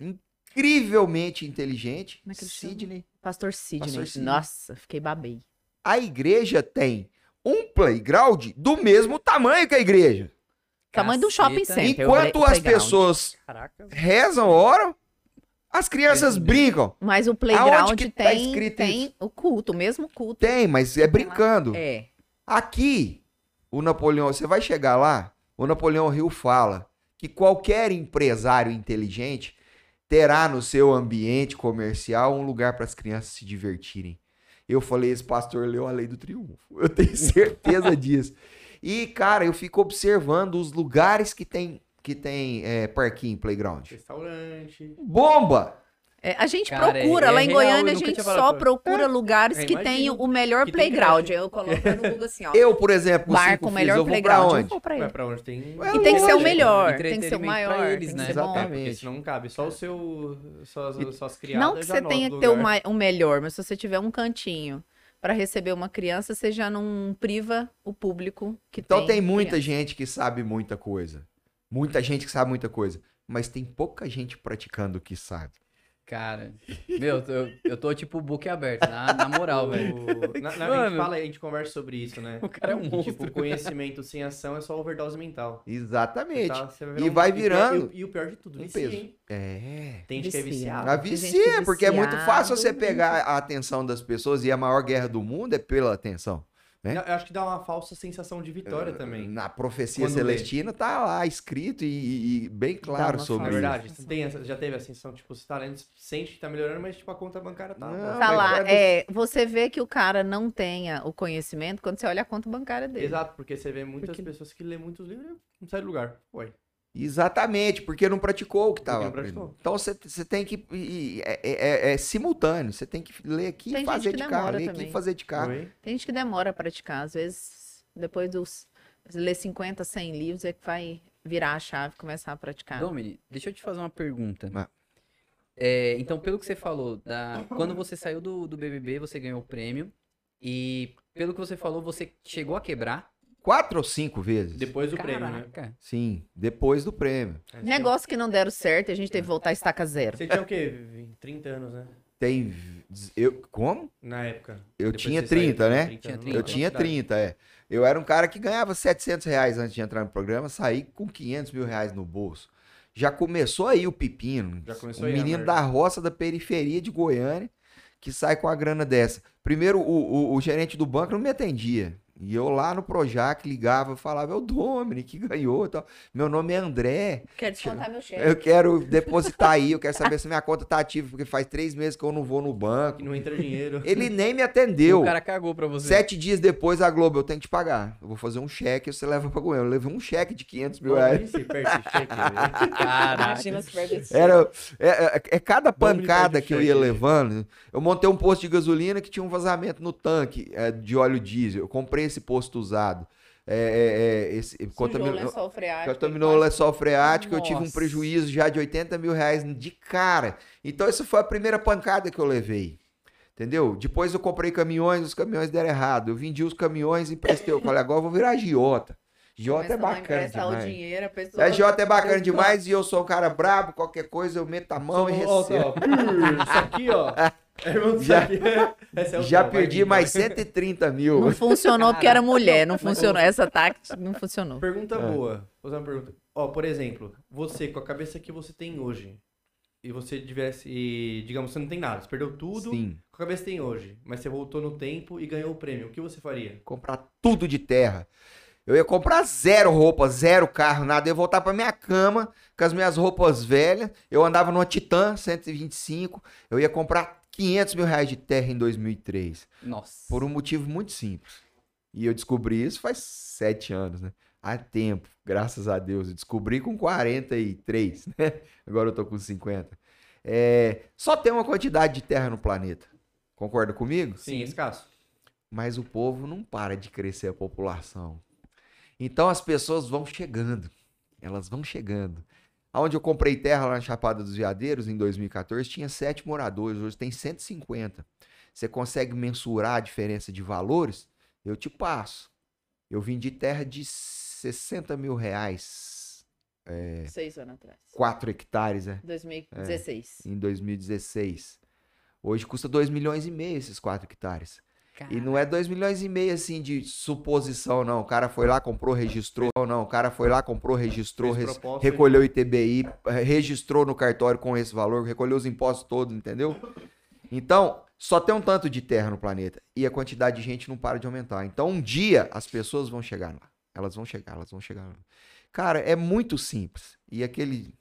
C: incrivelmente inteligente,
D: é?
C: Sidney.
D: Pastor Sidney.
C: Pastor Sidney.
D: Nossa, fiquei babei.
C: A igreja tem um playground do mesmo tamanho que a igreja.
D: Tamanho do shopping center.
C: Enquanto as
D: playground.
C: pessoas
B: Caraca.
C: rezam, oram, as crianças brincam.
D: Mas o playground
C: que tá
D: tem,
C: escrito
D: tem o culto, o mesmo culto.
C: Tem, mas é brincando.
D: É.
C: Aqui, o Napoleão, você vai chegar lá, o Napoleão Hill fala que qualquer empresário inteligente terá no seu ambiente comercial um lugar para as crianças se divertirem. Eu falei, esse pastor leu a lei do triunfo. Eu tenho certeza disso. E, cara, eu fico observando os lugares que tem, que tem é, parquinho, playground.
B: Restaurante.
C: Bomba!
D: É, a gente
A: Cara,
D: procura,
A: é-
D: lá
A: é
D: em
A: real,
D: Goiânia, a gente só
A: pra-
D: procura lugares
B: É,
D: que
B: imagino.
D: tem o melhor
B: Que
D: playground. Eu coloco no Google assim, ó.
C: Eu, por exemplo,
D: bar com o
C: filhos,
D: melhor
C: eu vou pra
D: playground. Eu
C: onde?
D: vou pra
B: pra onde tem.
C: É
D: E tem que ser o melhor, tem que ser o maior,
A: pra eles,
D: tem que
A: né?
D: ser bom.
C: Exatamente.
B: Porque senão não cabe. Só o seu. Suas, suas criadas.
D: Não que
B: já
D: você tenha que ter o, o melhor, mas se você tiver um cantinho para receber uma criança, você já não priva o público que
C: Então
D: tem.
C: tem muita
D: criança.
C: gente que sabe muita coisa. Muita gente que sabe muita coisa. Mas tem pouca gente praticando o que sabe.
A: Cara, meu, eu tô, eu tô tipo book aberto, na, na moral, velho.
B: Na, na- a gente fala, a gente conversa sobre isso, né?
A: O cara é um
B: Tipo,
A: monstro.
B: conhecimento sem ação é só overdose mental.
C: Exatamente.
B: Tá? Você
C: E vai
B: e o pior-
C: virando
B: E, o- e o pior de tudo,
C: um
B: vicia,
C: peso.
B: hein?
C: É.
B: Tem gente que é
D: Vicia.
B: viciado.
C: A vicia,
D: que
C: porque é muito fácil você pegar a atenção das pessoas e a maior guerra do mundo é pela atenção. Né?
B: Eu acho que dá uma falsa sensação de vitória também.
C: Na profecia
B: Quando lê.
C: celestina tá lá escrito e, e- bem claro sobre
B: É
C: isso.
B: verdade. Você tem essa- já teve a sensação, tipo, você tá lendo, sente que tá melhorando, mas tipo, a conta bancária tá.
C: Não,
B: tá-
D: Tá lá,
C: é
D: é, você vê que o cara não tenha o conhecimento quando você olha a conta bancária dele.
B: Exato, porque você vê muitas
D: Porque-
B: pessoas que lêem muitos livros e não sai do lugar. Ué.
C: Exatamente, porque não praticou o que estava. Então você, você tem que. e- É, é- é simultâneo. Você tem que ler aqui
D: Tem
C: e fazer
D: que
C: de cá. Ler aqui e fazer de cá.
B: Oi?
D: Tem gente que demora a praticar. Às vezes, depois dos. Ler 50, 100 livros, é que vai virar a chave e começar a praticar.
A: Domini, deixa eu te fazer uma pergunta.
C: Ah.
A: É, então, pelo que você falou, da... quando você saiu do, do BBB, você ganhou o prêmio. E pelo que você falou, você chegou a quebrar.
C: Quatro ou cinco vezes?
B: Depois do prêmio, né?
A: Caraca.
C: Sim, depois do prêmio.
B: É,
D: Negócio que não deram certo, a gente teve que voltar a estaca zero.
B: Você tinha o quê? 30 anos, né?
C: Tem. Eu, como?
B: Na época.
C: Eu
B: Depois
C: tinha
B: você saiu,
C: 30, né?
A: Tinha
B: anos,
A: 30.
C: Eu tinha
B: quantidade.
C: 30, é. Eu era um cara que ganhava 700 reais antes de entrar no programa, saí com 500 mil reais no bolso. Já começou aí o pepino.
B: Já começou
C: um
B: aí a
C: menino da roça da periferia de Goiânia que sai com a grana dessa. Primeiro, o, o- o gerente do banco não me atendia. E eu lá no Projac ligava, eu falava, é o Domini que ganhou. e Tal. Meu nome é André.
D: Quero descontar meu cheque.
C: Eu quero depositar aí, eu quero saber se minha conta tá ativa, porque faz três meses que eu não vou no banco.
B: Que não entra dinheiro.
C: Ele nem me atendeu.
A: O cara cagou pra você.
C: Sete dias depois, a Globo, eu tenho que te pagar. Eu vou fazer um cheque, você leva pra Goiânia. Eu levei um cheque de 500 mil reais.
B: Perde cheque.
D: Imagina se perde esse
C: Era, é, é- é cada pancada que eu
B: cheque,
C: ia
B: né?
C: levando. Eu montei um posto de gasolina que tinha um vazamento no tanque é, de óleo diesel. Eu comprei esse posto usado. É, é, é, esse, contaminou,
D: lençol freático.
C: contaminou o lençol freático. Eu tive um prejuízo já de 80 mil reais de cara. Então, essa foi a primeira pancada que eu levei. Entendeu? Depois eu comprei caminhões, os caminhões deram errado. Eu vendi os caminhões e emprestei. Eu falei, agora eu vou virar Giota. Giota é bacana
D: emprestar o
C: demais.
D: dinheiro, a pessoa...
C: É, Jota é bacana demais e eu sou um cara brabo, qualquer coisa eu meto a mão e recebo.
B: ó, Isso aqui, ó. É,
C: Já-
B: é o
C: Já perdi
B: vir,
C: mais
B: vai.
C: 130 mil.
D: Não funcionou porque era mulher, não funcionou. Essa tática não funcionou.
B: Pergunta
C: É.
B: boa. Vou fazer uma pergunta. Ó, por exemplo, você, com a cabeça que você tem hoje, e você tivesse, e, digamos, você não tem nada, você perdeu tudo
C: Sim.
B: com a cabeça que tem hoje, mas você voltou no tempo e ganhou o prêmio, o que você faria?
C: Comprar tudo de terra. Eu ia comprar zero roupa, zero carro, nada. Eu ia voltar pra minha cama com as minhas roupas velhas. Eu andava numa Titan 125. Eu ia comprar 500 mil reais de terra em 2003.
A: Nossa.
C: Por um motivo muito simples. E eu descobri isso faz sete anos, né? Há tempo, graças a Deus. Eu descobri com 43, né? Agora eu tô com 50. É, só tem uma quantidade de terra no planeta. Concorda comigo?
B: Sim, escasso.
C: Mas o povo não para de crescer a população. Então as pessoas vão chegando. Elas vão chegando. Onde eu comprei terra lá na Chapada dos Veadeiros, em 2014, tinha sete moradores. Hoje tem 150. Você consegue mensurar a diferença de valores? Eu te passo. Eu vendi terra de 60 mil reais,
D: Seis anos atrás.
C: 4 hectares, né?
D: 2016.
C: Em 2016. Hoje custa 2 milhões e meio esses 4 hectares. E não é 2 milhões e meio assim de suposição, não. O cara foi lá, comprou, registrou. Não, não. O cara foi lá, comprou, registrou, res- recolheu o ITBI, registrou no cartório com esse valor, recolheu os impostos todos, entendeu? Então, só tem um tanto de terra no planeta e a quantidade de gente não para de aumentar. Então, um dia as pessoas vão chegar lá. Elas vão chegar, elas vão chegar lá. Cara, é muito simples. E aquele.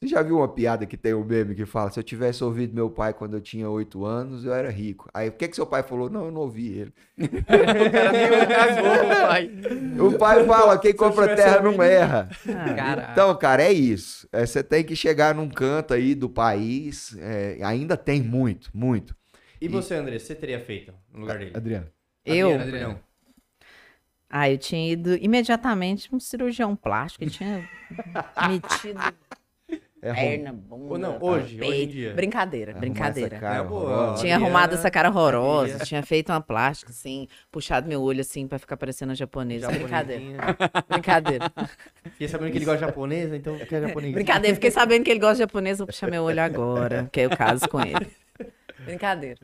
C: Você já viu uma piada que tem um meme que fala: se eu tivesse ouvido meu pai quando eu tinha oito anos, eu era rico. Aí o que, que seu pai falou? Não, eu não ouvi ele.
A: O cara nem cagou, pai.
C: O pai fala: quem compra terra não erra.
A: Caraca.
C: Então, cara, é isso. É, você tem que chegar num canto aí do país. é, ainda tem muito, muito.
B: E você, André, você teria feito no lugar dele?
C: Adriano.
D: Eu?
B: Perdão.
D: Ah, eu tinha ido imediatamente um cirurgião plástico. Ele tinha metido
C: É
D: perna, bunda,
B: não, hoje,
D: peito.
B: hoje em dia.
D: Brincadeira,
C: arrumar
D: brincadeira.
C: essa cara
B: É boa.
D: Tinha arrumado essa cara horrorosa, tinha feito uma plástica, assim, puxado meu olho, assim, pra ficar parecendo a japonesa. Brincadeira, brincadeira.
B: Fiquei sabendo que ele gosta de japonesa, então eu quero japonês.
D: Brincadeira, fiquei sabendo que ele gosta de japonês, vou puxar meu olho agora, que aí eu caso com ele. Brincadeira.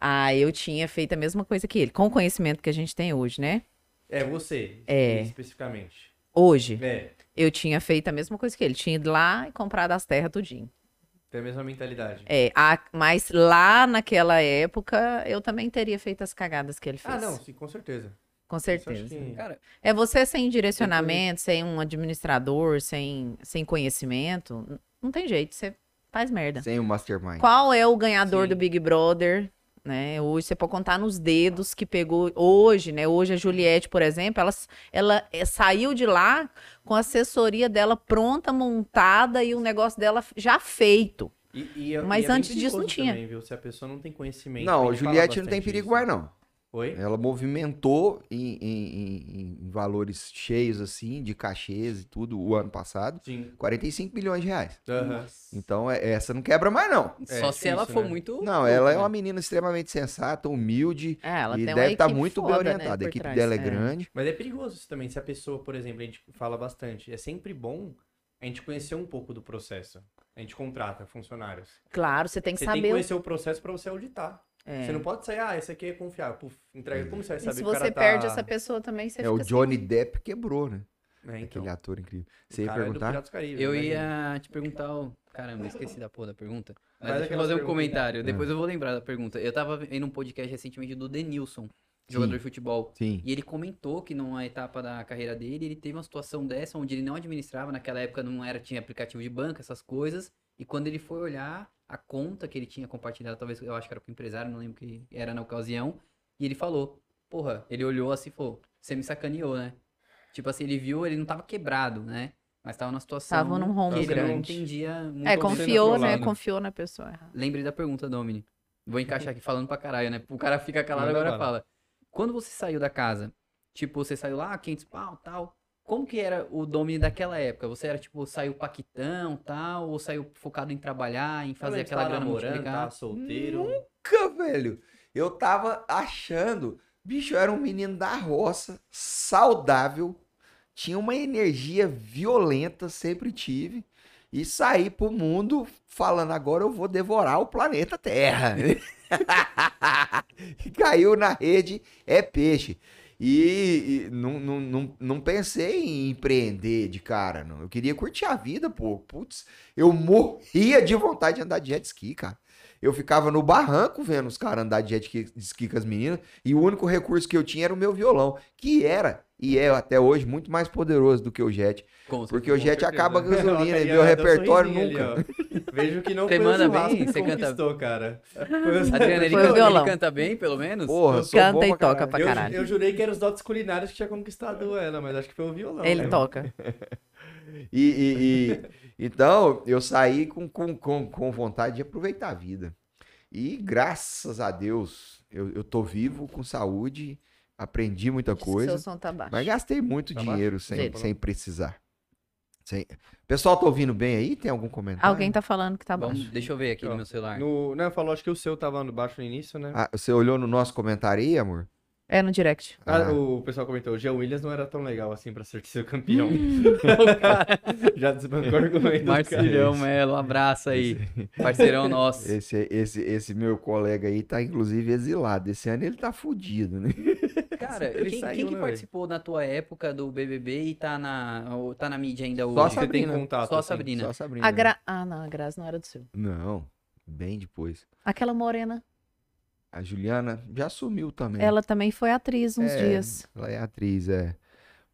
D: Ah, eu tinha feito a mesma coisa que ele, com o conhecimento que a gente tem hoje, né?
B: É você,
D: É.
B: especificamente.
D: Hoje,
B: É,
D: eu tinha feito a mesma coisa que ele. Tinha ido lá e comprado as terras tudinho.
B: tem a mesma mentalidade.
D: É, a- mas lá naquela época, eu também teria feito as cagadas que ele fez.
B: Ah, não, sim, com certeza.
D: Com certeza.
B: que-
A: Cara,
D: É você sem direcionamento, sem um administrador, sem, sem conhecimento, não tem jeito, você faz merda.
C: Sem o Mastermind.
D: Qual é o ganhador
B: Sim.
D: do Big Brother? Né? Hoje você pode contar nos dedos que pegou hoje, né? Hoje a Juliette, por exemplo, ela, ela eh, saiu de lá com a assessoria dela pronta, montada e o negócio dela já feito.
B: E- e é-
D: Mas
B: e é
D: antes disso não tinha.
B: Também, viu? Se a pessoa não tem conhecimento.
C: Não, Juliette não tem perigo mais, não.
B: Oi?
C: Ela movimentou em, em- em- em valores cheios, assim, de cachês e tudo, o ano passado,
B: Sim.
C: 45 milhões de reais.
B: Aham.
C: Então, é- essa não quebra mais, não.
B: É
A: só se ela for
B: né?
A: muito.
C: Não, ela é uma menina extremamente sensata, humilde
D: É, ela
C: e
D: tem
C: deve estar
D: equipe
C: muito
D: foda,
C: bem
D: né,
C: orientada.
D: por
C: a equipe
D: trás.
C: dela é,
D: É.
C: grande.
B: Mas é perigoso isso também. Se a pessoa, por exemplo, a gente fala bastante, é sempre bom a gente conhecer um pouco do processo. A gente contrata funcionários.
D: Claro, você tem que
B: Você tem que
D: saber. o-
B: conhecer o processo pra você auditar.
D: É.
B: Você não pode sair, ah, esse aqui é confiável. Puf, entrega. Como você vai
D: E
B: saber
D: se
B: que o cara
D: você
B: tá...
D: perde essa pessoa também, você
C: É,
D: fica
C: o Johnny Depp quebrou, né?
B: É, então.
C: Aquele ator incrível.
B: O
C: Você ia
B: é
C: perguntar?
B: Do Caribe,
A: Eu
B: imagina.
A: ia te perguntar. o- Caramba, esqueci da porra da pergunta. Mas
B: Faz
A: deixa eu fazer um comentário. Depois eu vou lembrar da pergunta. Eu tava em um podcast recentemente do Denilson. jogador de futebol.
C: Sim.
A: E ele comentou que numa etapa da carreira dele, ele teve uma situação dessa onde ele não administrava, naquela época não era, tinha aplicativo de banco, essas coisas. E quando ele foi olhar a conta que ele tinha compartilhado, talvez eu acho que era com o empresário, não lembro que era na ocasião, e ele falou, porra, ele olhou assim e falou, você me sacaneou, né? Tipo assim, ele viu, ele não tava quebrado, né? Mas tava numa situação
D: Tava num rombo
A: que ele não
B: grande.
A: entendia muito
D: É, confiou, né? Confiou na pessoa.
A: Lembrei da pergunta, Domini. Vou encaixar aqui falando pra caralho, né? O cara fica calado,
B: Manda
A: agora fala. Quando você saiu da casa, tipo, você saiu lá, 500 pau, tal, como que era o Domini daquela época? Você era, tipo, saiu paquitão, tal, ou saiu focado em trabalhar, em fazer aquela
B: tava
A: grana
B: namorando, tava solteiro.
C: Nunca, velho. Eu tava achando. Bicho, eu era um menino da roça, saudável, tinha uma energia violenta, sempre tive. E saí pro mundo falando, agora eu vou devorar o planeta Terra. e caiu na rede, é peixe. E, e não, não, não, não pensei em empreender de cara, não. Eu queria curtir a vida, pô. Putz, eu morria de vontade de andar de jet ski, cara. Eu ficava no barranco vendo os caras andar de jet ski- com as meninas, e o único recurso que eu tinha era o meu violão, que era, e é até hoje, muito mais poderoso do que o jet.
A: Com
C: Porque o jet
B: Com
C: acaba a
B: certeza.
C: gasolina, e meu
B: um
C: repertório nunca.
B: ali. Vejo que não
A: Você
B: foi
A: manda
B: o
A: bem? Você canta-
B: conquistou, cara.
A: Adriana, ele,
D: Foi o
A: canta,
D: violão.
A: ele canta bem, pelo menos?
C: Porra,
D: Canta e
C: pra
D: toca
C: caralho.
D: pra
B: eu,
D: caralho.
B: eu jurei que eram os dotes culinários que tinha conquistado ela, mas acho que foi o violão.
D: Ele
B: né?
D: toca.
C: E, e- e- então, eu saí com, com, com, com vontade de aproveitar a vida. E graças a Deus, eu, eu tô vivo, com saúde, aprendi muita coisa.
D: Seu som tá baixo.
C: Mas gastei muito
B: Tá
C: dinheiro sem, sem precisar. Sem... Pessoal, tá ouvindo bem aí? Tem algum comentário?
D: Alguém tá falando que tá
A: Vamos,
D: baixo.
A: deixa eu ver aqui no meu celular.
B: No, não, falou, acho que o seu tava baixo no início, né?
C: Ah, você olhou no nosso comentário aí, amor?
D: É no direct.
B: Ah,
C: Ah.
B: o pessoal comentou, o Jean Williams não era tão legal assim pra ser seu campeão.
A: O cara,
B: Já desbancou o argumento.
A: Marcilhão Melo, um abraço aí. Parceirão nosso.
C: Esse, esse, esse meu colega aí tá, inclusive, exilado. Esse ano ele tá fudido, né?
A: Cara,
B: Ele
A: quem,
B: saiu,
A: quem que
B: né,
A: participou na tua época do BBB e tá na, tá na mídia ainda hoje?
C: Só a
B: Você tem
C: Sabrina.
B: contato,
A: Só a
B: assim.
A: Sabrina.
C: Só a Sabrina.
D: A Gra... Ah, não, a Graça não era do seu.
C: Não, bem depois.
D: Aquela morena,
C: A Juliana já sumiu também.
D: ela também foi atriz uns
C: É,
D: dias.
C: Ela é atriz, é.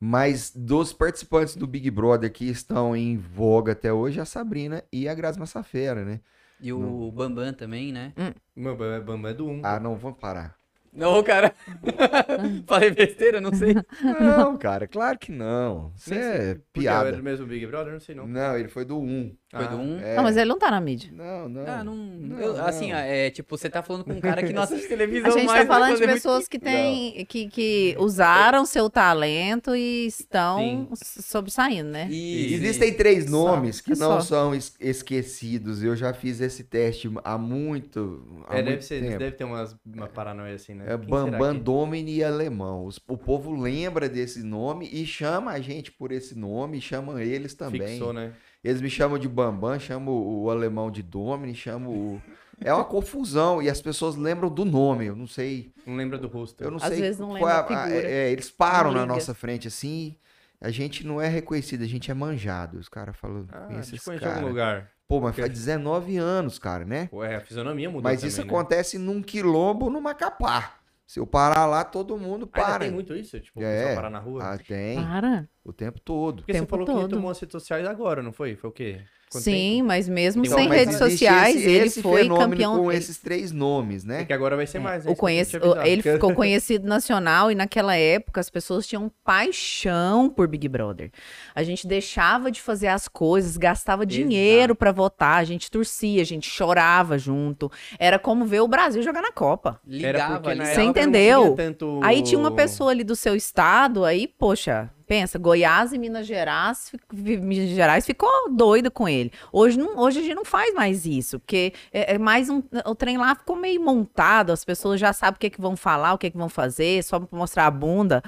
C: Mas dos participantes do Big Brother que estão em voga até hoje, a Sabrina e a Grazi Massafera, né?
A: E o Bambam também, né?
B: Meu, Bam Bam é do 1.
C: Ah, não, vamos parar.
A: Não, cara. Falei besteira, não sei.
C: Não, cara, claro que não.
B: Nem sei.
C: é
B: Porque Era
C: piada.
B: do mesmo Big Brother? Não sei não.
C: Não, ele foi do 1.
A: Foi
B: Ah,
A: do 1.
C: É.
D: Não, mas ele não tá na mídia.
C: Não, não.
A: Ah, não.
C: Não,
A: eu-
C: não.
A: Assim, é tipo, você tá falando com um cara que não assiste televisão
D: A gente
A: mais.
D: tá falando de pessoas que têm, que, que usaram seu talento e estão
B: Sim.
D: sobressaindo, né?
A: Isso,
C: Existem três
D: Só,
C: nomes que não
D: só.
C: são es- esquecidos. Eu já fiz esse teste há muito, há
B: É,
C: muito
B: deve, ser,
C: tempo.
B: deve ter umas, uma paranoia assim, né?
C: É Bambam
B: que-
C: Domini e Alemão. Os- o povo lembra desse nome e chama a gente por esse nome, e chama eles também.
B: Fixou, né?
C: Eles me chamam de Bambam, chamam o, alemão de Domini, chamam o... É uma confusão e as pessoas lembram do nome. Eu não sei,
B: Não lembra do rosto.
C: eu não
D: Às
C: sei
D: vezes não lembra
C: é
D: a figura.
C: é, é, eles param na nossa frente assim. A gente não é reconhecido, a gente é manjado. Os caras falam,
B: Ah,
C: conheço
B: te
C: esse
B: em algum
C: cara.
B: lugar.
C: Pô, mas faz 19 anos, cara, né?
B: Ué, a fisionomia mudou
C: Mas
B: também,
C: isso
B: né?
C: acontece num quilombo, no Macapá. Se eu parar lá, todo mundo para.
B: tem muito isso? Tipo,
C: É.
B: parar na rua?
C: Ah, tem.
D: Para.
C: O tempo todo.
B: Porque você
D: tempo
B: falou que
D: todo.
B: retomou as redes sociais agora, não foi? Foi o quê? Quanto
D: Sim,
B: tempo?
D: mas mesmo
B: Então,
D: sem
B: mas
D: redes sociais,
C: esse-
D: ele
C: esse
D: foi campeão.
C: com esses três nomes,
B: É
C: né?
B: que agora vai ser mais, né?
D: O conhece,
B: que
D: ele ficou conhecido nacional e naquela época as pessoas tinham paixão por Big Brother. A gente deixava de fazer as coisas, gastava dinheiro pra votar, a gente torcia, a gente chorava junto. Era como ver o Brasil jogar na Copa.
B: Era
A: Ligava
B: porque na
D: Você entendeu?
B: tanto-
D: Aí tinha uma pessoa ali do seu estado, aí, poxa, pensa, Goiás e Minas Gerais, Minas Gerais ficou doida com ele. Hoje, não, hoje a gente não faz mais isso, porque é, é mais um. O trem lá ficou meio montado, as pessoas já sabem o que, é que vão falar, o que, é que vão fazer, só pra mostrar a bunda.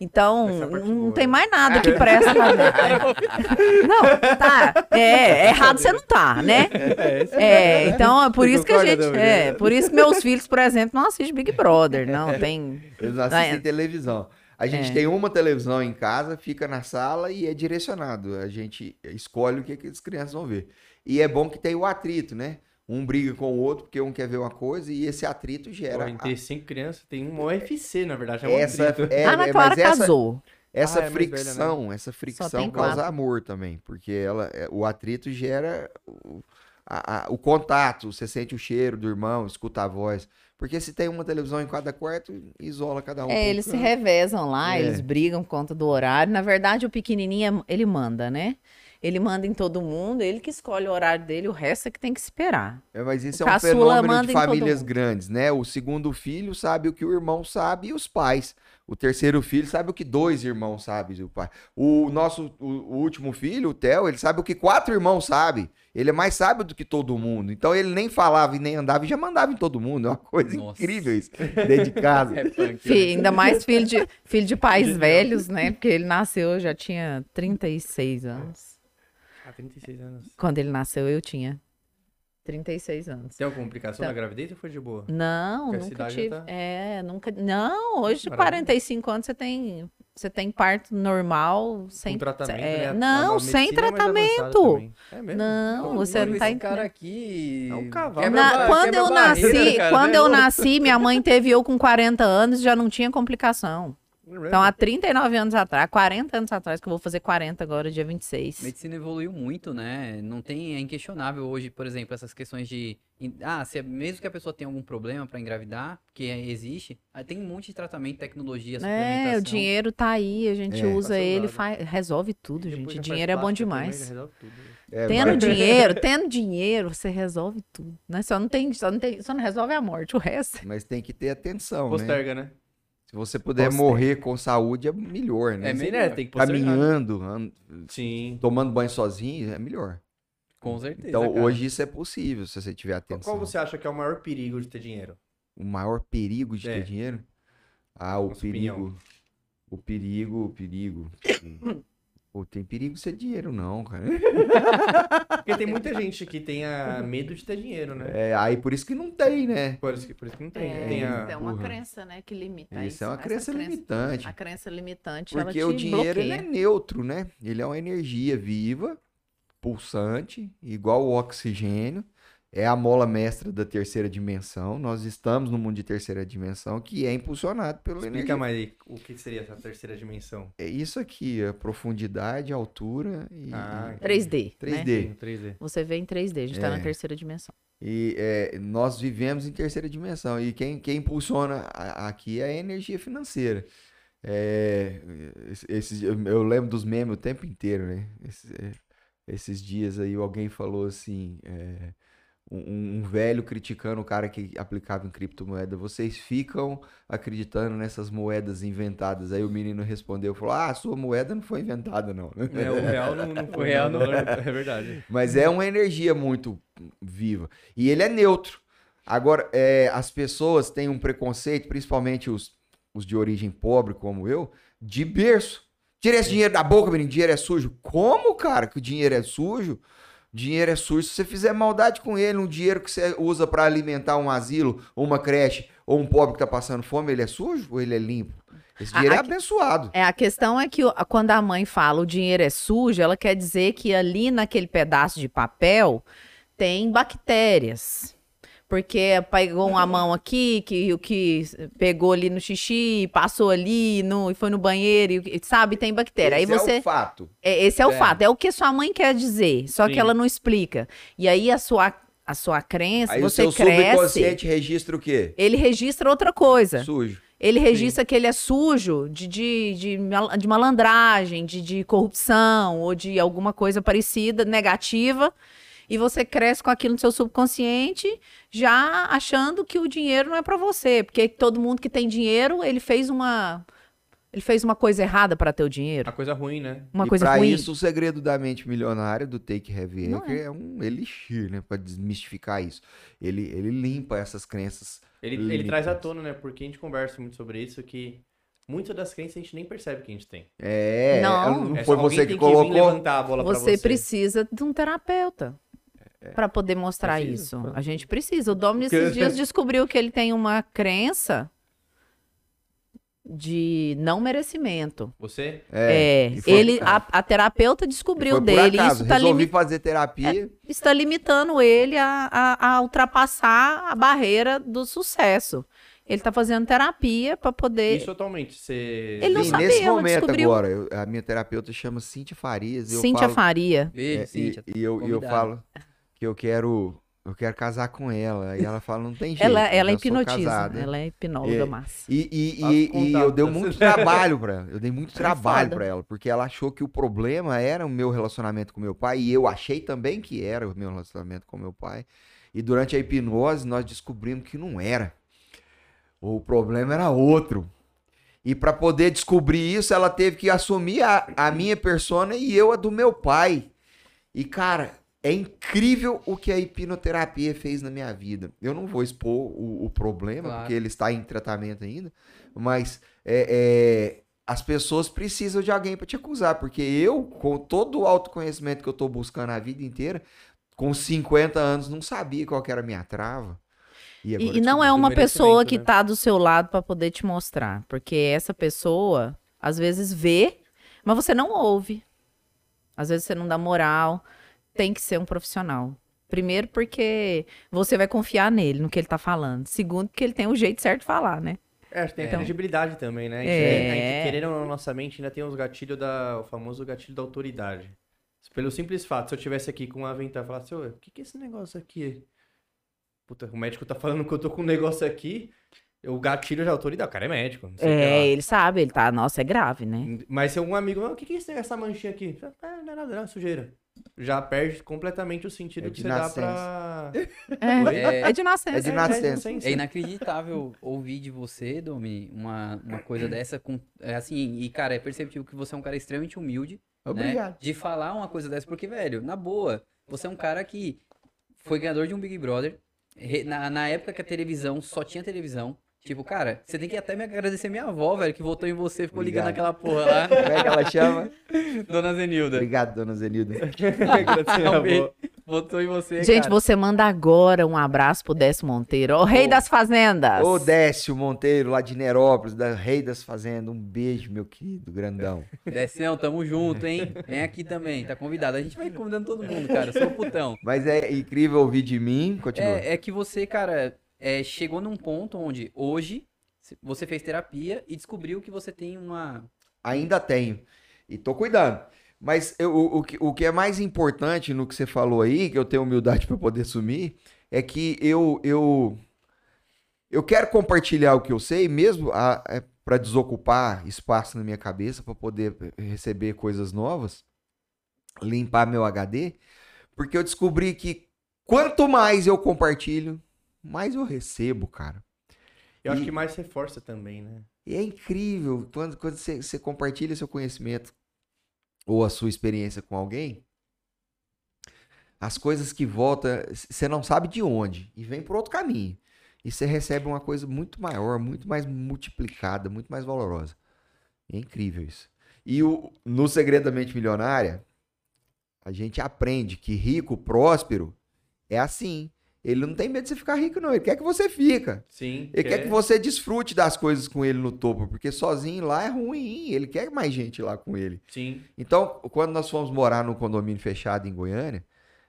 D: Então,
B: é
D: não
B: boa,
D: tem
B: né?
D: mais nada que presta. mais nada. não, tá. É, errado você não tá, né?
B: É,
D: É, então é por isso que a gente. É, por isso que meus filhos, por exemplo, não assistem Big Brother. Não, tem.
C: Eles não assistem
D: É.
C: televisão. A gente
D: É.
C: tem uma televisão em casa, fica na sala e é direcionado. A gente escolhe o que, que as crianças vão ver. E é bom que tem o atrito, né? Um briga com o outro porque um quer ver uma coisa e esse atrito gera.
B: Porra, em ter cinco crianças, tem um UFC, na verdade. É um
C: essa,
B: atrito.
C: é,
D: a Ana
C: é,
D: Clara
C: mas essa,
D: casou.
C: essa
B: Ah, é velha, né?
C: fricção, essa fricção causa
D: quatro.
C: amor também, porque ela, é, o atrito gera o, a- a- o contato, você sente o cheiro do irmão, escuta a voz. Porque se tem uma televisão em cada quarto, isola cada um.
D: É, eles se revezam lá,
C: É.
D: eles brigam por conta do horário. Na verdade, o pequenininho, é- ele manda, né? Ele manda em todo mundo, ele que escolhe o horário dele, o resto é que tem que esperar.
C: É, mas isso
D: O
C: é um fenômeno de famílias grandes, né? O segundo filho sabe o que o irmão sabe e os pais. O terceiro filho sabe o que dois irmãos sabem o pai. O nosso o, o último filho, o Theo, ele sabe o que quatro irmãos sabem. Ele é mais sábio do que todo mundo. Então ele nem falava e nem andava e já mandava em todo mundo. É uma coisa
A: Nossa.
C: incrível isso. Dentro de casa.
A: É punk, né?
D: ainda mais filho de, filho de pais velhos, né? Porque ele nasceu, já tinha 36 anos.
B: Ah, 36 anos.
D: Quando ele nasceu, eu tinha 36 anos.
B: Tem alguma complicação
D: Tá.
B: na gravidez ou foi de boa?
D: Não,
B: Porque
D: nunca tive.
B: tá-
D: É, nunca. Não, hoje,
B: Maravilha.
D: 45 anos, você tem, você tem parto normal, sem.
B: Com tratamento,
D: é,
B: né? A- a
D: Não, sem
B: é
D: tratamento.
B: É mesmo?
D: Não,
B: Não,
D: você não tá
A: esse cara aqui.
B: É um cavalo.
A: quebra
D: Na- quando
A: quebra
D: eu
A: barreira,
D: nasci,
A: cara,
D: quando
A: né?
D: eu nasci, minha mãe teve eu com 40 anos, já não tinha complicação.
B: É?
D: Então, há 39 anos atrás, 40 anos atrás, que eu vou fazer 40 agora, dia 26.
A: A medicina evoluiu muito, né? Não tem, é inquestionável hoje, por exemplo, essas questões de, ah, se é- mesmo que a pessoa tenha algum problema para engravidar, que é- existe, tem um monte de tratamento, tecnologia,
D: É,
A: suplementação.
D: o dinheiro tá aí, a gente
C: É.
D: usa
B: Tá
D: ele,
B: soldado.
D: faz, resolve tudo, gente. Dinheiro é bom
B: também,
D: demais.
B: resolve tudo.
C: É,
D: Tendo
C: mas-
D: dinheiro, tendo dinheiro, você resolve tudo, né? Só não tem, só não tem, só não resolve a morte, o resto.
C: Mas tem que ter atenção, né?
B: Posterga, né?
C: Se você puder
D: Posterga.
C: morrer com saúde, é melhor, né?
A: É melhor.
B: Tem que postergar.
C: Caminhando, an-
B: Sim.
C: tomando banho sozinho, é melhor.
A: Com certeza.
C: Então,
A: cara.
C: hoje isso é possível, se você tiver atenção.
B: qual você acha que é o maior perigo de ter dinheiro?
C: O maior perigo de
B: É.
C: ter dinheiro? Ah, o
B: Na sua opinião.
C: perigo. O perigo, o perigo. Pô, tem perigo ser dinheiro, não, cara.
B: Porque tem muita gente que tenha medo de ter dinheiro, né?
C: É, aí por isso que não tem, né?
B: Por, isso que, por isso que não tem.
D: É,
B: tem
D: isso
B: a...
D: é uma
C: Uhum.
D: crença, né, que limita
C: Isso
D: isso.
C: é uma
D: Essa
C: crença limitante.
D: A crença limitante, ela
C: Porque
D: te
C: o dinheiro ele é neutro, né? Ele é uma energia viva, pulsante, igual o oxigênio. É a mola mestra da terceira dimensão. Nós estamos no mundo de terceira dimensão que é impulsionado pela
B: Explica
C: energia.
B: mais aí o que seria essa terceira dimensão.
C: É isso aqui, a profundidade, a altura e,
B: Ah,
D: 3D,
C: 3D.
D: né?
B: 3D.
D: Você vê em 3D, a gente tá
C: É.
D: na terceira dimensão.
C: E é, nós vivemos em terceira dimensão. E quem, quem impulsiona a- aqui é a energia financeira. É, esse- esses, eu lembro dos memes o tempo inteiro, né? Esse- é, esses dias aí alguém falou assim. é, um, um velho criticando o cara que aplicava em criptomoeda. Vocês ficam acreditando nessas moedas inventadas. Aí o menino respondeu, falou, ah, a sua moeda não foi inventada não.
B: É, o real não, não foi.
A: O real
B: não,
A: não-
B: é verdade.
C: Mas é uma energia muito viva. E ele é neutro. Agora, é, as pessoas têm um preconceito, principalmente os, os de origem pobre, como eu, de berço. Tira esse dinheiro da boca, menino. Dinheiro é sujo. Como, cara, que o dinheiro é sujo? Dinheiro é sujo. Se você fizer maldade com ele, um dinheiro que você usa para alimentar um asilo, ou uma creche, ou um pobre que tá passando fome, ele é sujo ou ele é limpo? Esse
D: A-
C: dinheiro é
D: aqui-
C: abençoado.
D: É, a questão é que quando a mãe fala o dinheiro é sujo, ela quer dizer que ali naquele pedaço de papel tem bactérias. Porque pegou uma mão aqui, que o que pegou ali no xixi, passou ali no, e foi no banheiro, e, sabe? Tem bactéria. Aí
C: Esse é
D: você.
C: o fato.
D: É, esse é o
A: É.
D: fato, é o que sua mãe quer dizer, só
B: Sim.
D: que ela não explica. E aí a sua, a sua crença,
C: Aí
D: você
C: o seu
D: cresce,
C: subconsciente registra o quê?
D: ele registra outra coisa.
C: Sujo.
D: Ele registra que ele é sujo de, de, de, de malandragem, de, de corrupção ou de alguma coisa parecida, negativa. E você cresce com aquilo no seu subconsciente, já achando que o dinheiro não é pra você. Porque todo mundo que tem dinheiro, ele fez uma. Ele fez uma coisa errada para ter o dinheiro.
B: A coisa ruim, né?
D: Uma
C: e
D: coisa
C: pra
D: ruim.
C: isso, o segredo da mente milionária do Take Heavy Anchor é. um elixir, né? Pra desmistificar isso. Ele, ele limpa essas crenças.
B: Ele, ele traz à tona, né? Porque a gente conversa muito sobre isso, que muitas das crenças a gente nem percebe que a gente tem.
C: É,
D: Não.
C: não
B: É
C: foi
B: só
C: você que
B: tem vir
C: colocou.
B: levantar a bola pra
D: Você
B: você.
D: precisa de um terapeuta para poder mostrar isso. A gente precisa. O Dom
B: Porque-
D: nesses dias descobriu que ele tem uma crença de não merecimento.
B: Você?
D: É,
C: foi-
D: ele, a, a terapeuta
C: E
D: descobriu
C: foi por
D: dele,
C: acaso,
D: isso tá,
C: resolvi
D: limi-
C: fazer terapia.
D: está limitando ele a, a, a ultrapassar a barreira do sucesso. Ele tá fazendo terapia para poder.
B: Isso totalmente. Você.
D: Ele não
C: Sim,
D: sabia,
C: nesse momento
D: descobriu.
C: agora, eu- a minha terapeuta chama Cíntia Farias. eu
D: Cíntia
C: falo,
D: Faria.
C: É,
A: Cíntia.
C: e, e eu, e eu falo que eu quero, eu quero casar com ela. E ela fala, não tem jeito.
D: Ela, ela
C: sou
D: hipnotiza. Ela é hipnóloga
C: É.
D: massa.
C: E, e, e, e eu dei muito trabalho pra ela. Eu dei muito trabalho
D: foda.
C: pra ela, porque ela achou que o problema era o meu relacionamento com meu pai, e eu achei também que era o meu relacionamento com meu pai. E durante a hipnose nós descobrimos que não era. O problema era outro. E pra poder descobrir isso, ela teve que assumir a, a minha persona e eu a do meu pai. E cara, é incrível o que a hipnoterapia fez na minha vida. Eu não vou expor o, o problema,
A: Claro.
C: porque ele está em tratamento ainda, mas é, é, as pessoas precisam de alguém para te acusar, porque eu, com todo o autoconhecimento que eu tô buscando a vida inteira, com 50 anos, não sabia qual que era a minha trava. agora
D: E, e não é uma pessoa que
B: né?
D: tá do seu lado pra poder te mostrar. Porque essa pessoa, às vezes, vê, mas você não ouve. Às vezes você não dá moral. Tem que ser um profissional. Primeiro, porque você vai confiar nele, no que ele tá falando. Segundo, porque ele tem o jeito certo de falar, né?
B: É, acho que tem a
A: É.
B: credibilidade também, né? A gente,
D: É.
B: a gente, querendo ou não, na nossa mente, ainda tem os gatilhos da. O famoso gatilho da autoridade. Pelo simples fato, se eu tivesse aqui com um avental e falasse, ô, o que, que é esse negócio aqui? Puta, o médico tá falando que eu tô com um negócio aqui. O gatilho já autoridade. O cara é médico.
D: É, ele sabe, ele tá. Nossa, é grave, né?
B: Mas se um amigo, "Ah, o que, que é essa manchinha aqui? Ah, não é nada, não, é sujeira. Já perde completamente o sentido
C: É
B: que
C: de
B: você dá
C: nascença.
B: pra.
D: É,
B: Oi?
D: é de nascença.
C: É de nascença.
A: É inacreditável ouvir de você, Domi, uma, uma coisa dessa. Com, é assim, e cara, é perceptível que você é um cara extremamente humilde, né?
C: Obrigado.
A: De falar uma coisa dessa, porque, velho, na boa, você é um cara que foi ganhador de um Big Brother. Na, na época que a televisão só tinha televisão. Tipo, cara, você tem que até me agradecer minha avó, velho, que votou em você, ficou ligando
C: Obrigado.
A: aquela porra lá,
C: Como é que ela chama?
A: Dona Zenilda.
C: Obrigado, dona Zenilda.
A: Votou em você,
D: Gente,
A: cara.
D: você manda agora um abraço pro Décio Monteiro, o rei
C: Ô.
D: das fazendas.
C: Ô, Décio Monteiro, lá de Nerópolis, da Rei das Fazendas. Um beijo, meu querido, grandão.
A: Décio, tamo junto, hein? Vem aqui também, tá convidado. A gente vai convidando todo mundo, cara. Sou o putão.
C: Mas é incrível ouvir de mim. Continua.
A: É, é que você, cara, é, chegou num ponto onde hoje você fez terapia e descobriu que você tem uma.
C: Ainda tenho. E tô cuidando. Mas eu- o, o, que, o que é mais importante no que você falou aí, que eu tenho humildade para poder assumir, é que eu, eu, eu quero compartilhar o que eu sei, mesmo para desocupar espaço na minha cabeça, para poder receber coisas novas, limpar meu HD, porque eu descobri que quanto mais eu compartilho, mais eu recebo, cara.
B: Eu acho
C: E-
B: que mais reforça também, né?
C: E é incrível quando, quando você, você compartilha seu conhecimento ou a sua experiência com alguém, as coisas que voltam, você não sabe de onde e vem por outro caminho. E você recebe uma coisa muito maior, muito mais multiplicada, muito mais valorosa. É incrível isso. E o, no Segredo da Mente Milionária, a gente aprende que rico, próspero, é assim. Ele não tem medo de você ficar rico, não. Ele quer que você fica.
B: Sim.
C: Ele quer que você desfrute das coisas com ele no topo, porque sozinho lá é ruim. Ele quer mais gente lá com ele.
B: Sim.
C: Então, quando nós fomos morar num condomínio fechado em Goiânia,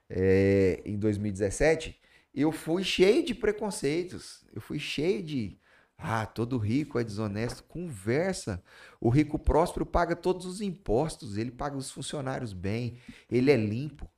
C: é, em 2017, eu fui cheio de preconceitos. Eu fui cheio de. Ah, todo rico é desonesto. Conversa. O rico próspero paga todos os impostos, ele paga os funcionários bem, ele é limpo.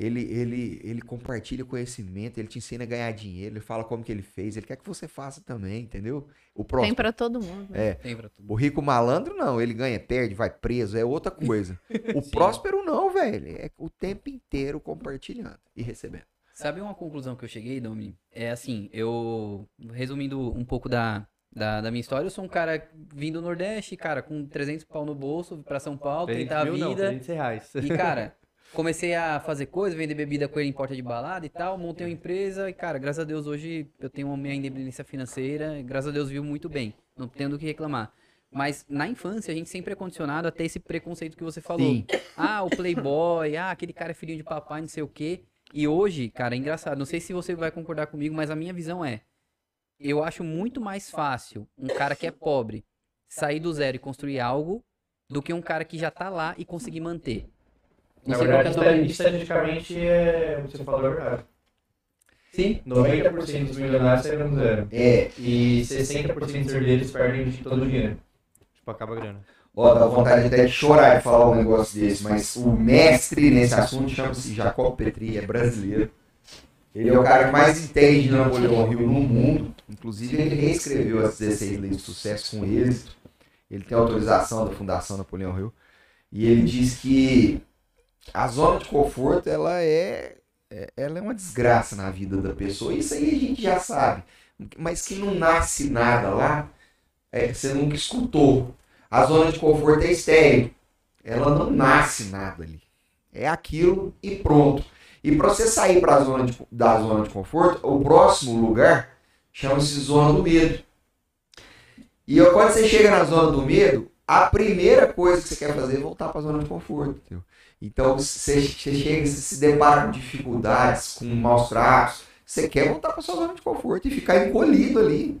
C: Ele, ele, ele compartilha conhecimento, ele te ensina a ganhar dinheiro, ele fala como que ele fez, ele quer que você faça também, entendeu? O
D: Tem
C: próximo.
D: pra todo mundo. né?
C: É.
A: Tem pra tudo.
C: O rico malandro, não. Ele ganha, perde, vai preso, é outra coisa. O próspero, não, velho. É o tempo inteiro compartilhando e recebendo.
A: Sabe uma conclusão que eu cheguei, Domi? É assim, eu. Resumindo um pouco da, da, da minha história, eu sou um cara vindo do Nordeste, cara, com 300 pau no bolso, pra São Paulo,
B: 300
A: tentar a
B: mil não,
A: vida.
B: 300 reais.
A: E, cara, comecei a fazer coisa, vender bebida com ele em porta de balada e tal, montei uma empresa e, cara, graças a Deus hoje eu tenho a minha independência financeira, e, graças a Deus vivo muito bem, não tenho do que reclamar. Mas na infância a gente sempre é condicionado a ter esse preconceito que você falou.
C: Sim.
A: Ah, o playboy, ah, aquele cara é filhinho de papai, não sei o quê. E hoje, cara, é engraçado, não sei se você vai concordar comigo, mas a minha visão é, eu acho muito mais fácil um cara que é pobre sair do zero e construir algo do que um cara que já tá lá e conseguir manter.
B: Na
A: é
B: verdade, estatisticamente, é... você falou a verdade.
A: Sim.
B: 90% dos milionários saíram do zero.
C: É,
B: E 60% deles perdem de todo o dinheiro. Tipo, acaba a grana.
C: ó, dá vontade até de chorar de falar um negócio desse, mas o mestre nesse assunto chama-se Jacob Petri, é brasileiro. Ele é o cara que mais entende de Napoleão Hill no mundo. Inclusive, ele reescreveu as 16 leis de sucesso com êxito. Ele tem autorização da Fundação Napoleão Hill. E ele diz que a zona de conforto, ela é, é- ela é uma desgraça na vida da pessoa. Isso aí a gente já sabe. Mas que não nasce nada lá, é, você nunca escutou. A zona de conforto é estéreo. Ela não nasce nada ali. É aquilo e pronto. E para você sair pra zona de- da zona de conforto, o próximo lugar chama-se zona do medo. E quando você chega na zona do medo, a primeira coisa que você quer fazer é voltar para a zona de conforto. entendeu? Então você, você chega, você se depara com dificuldades, com maus tratos, você quer voltar para sua zona de conforto e ficar encolhido ali.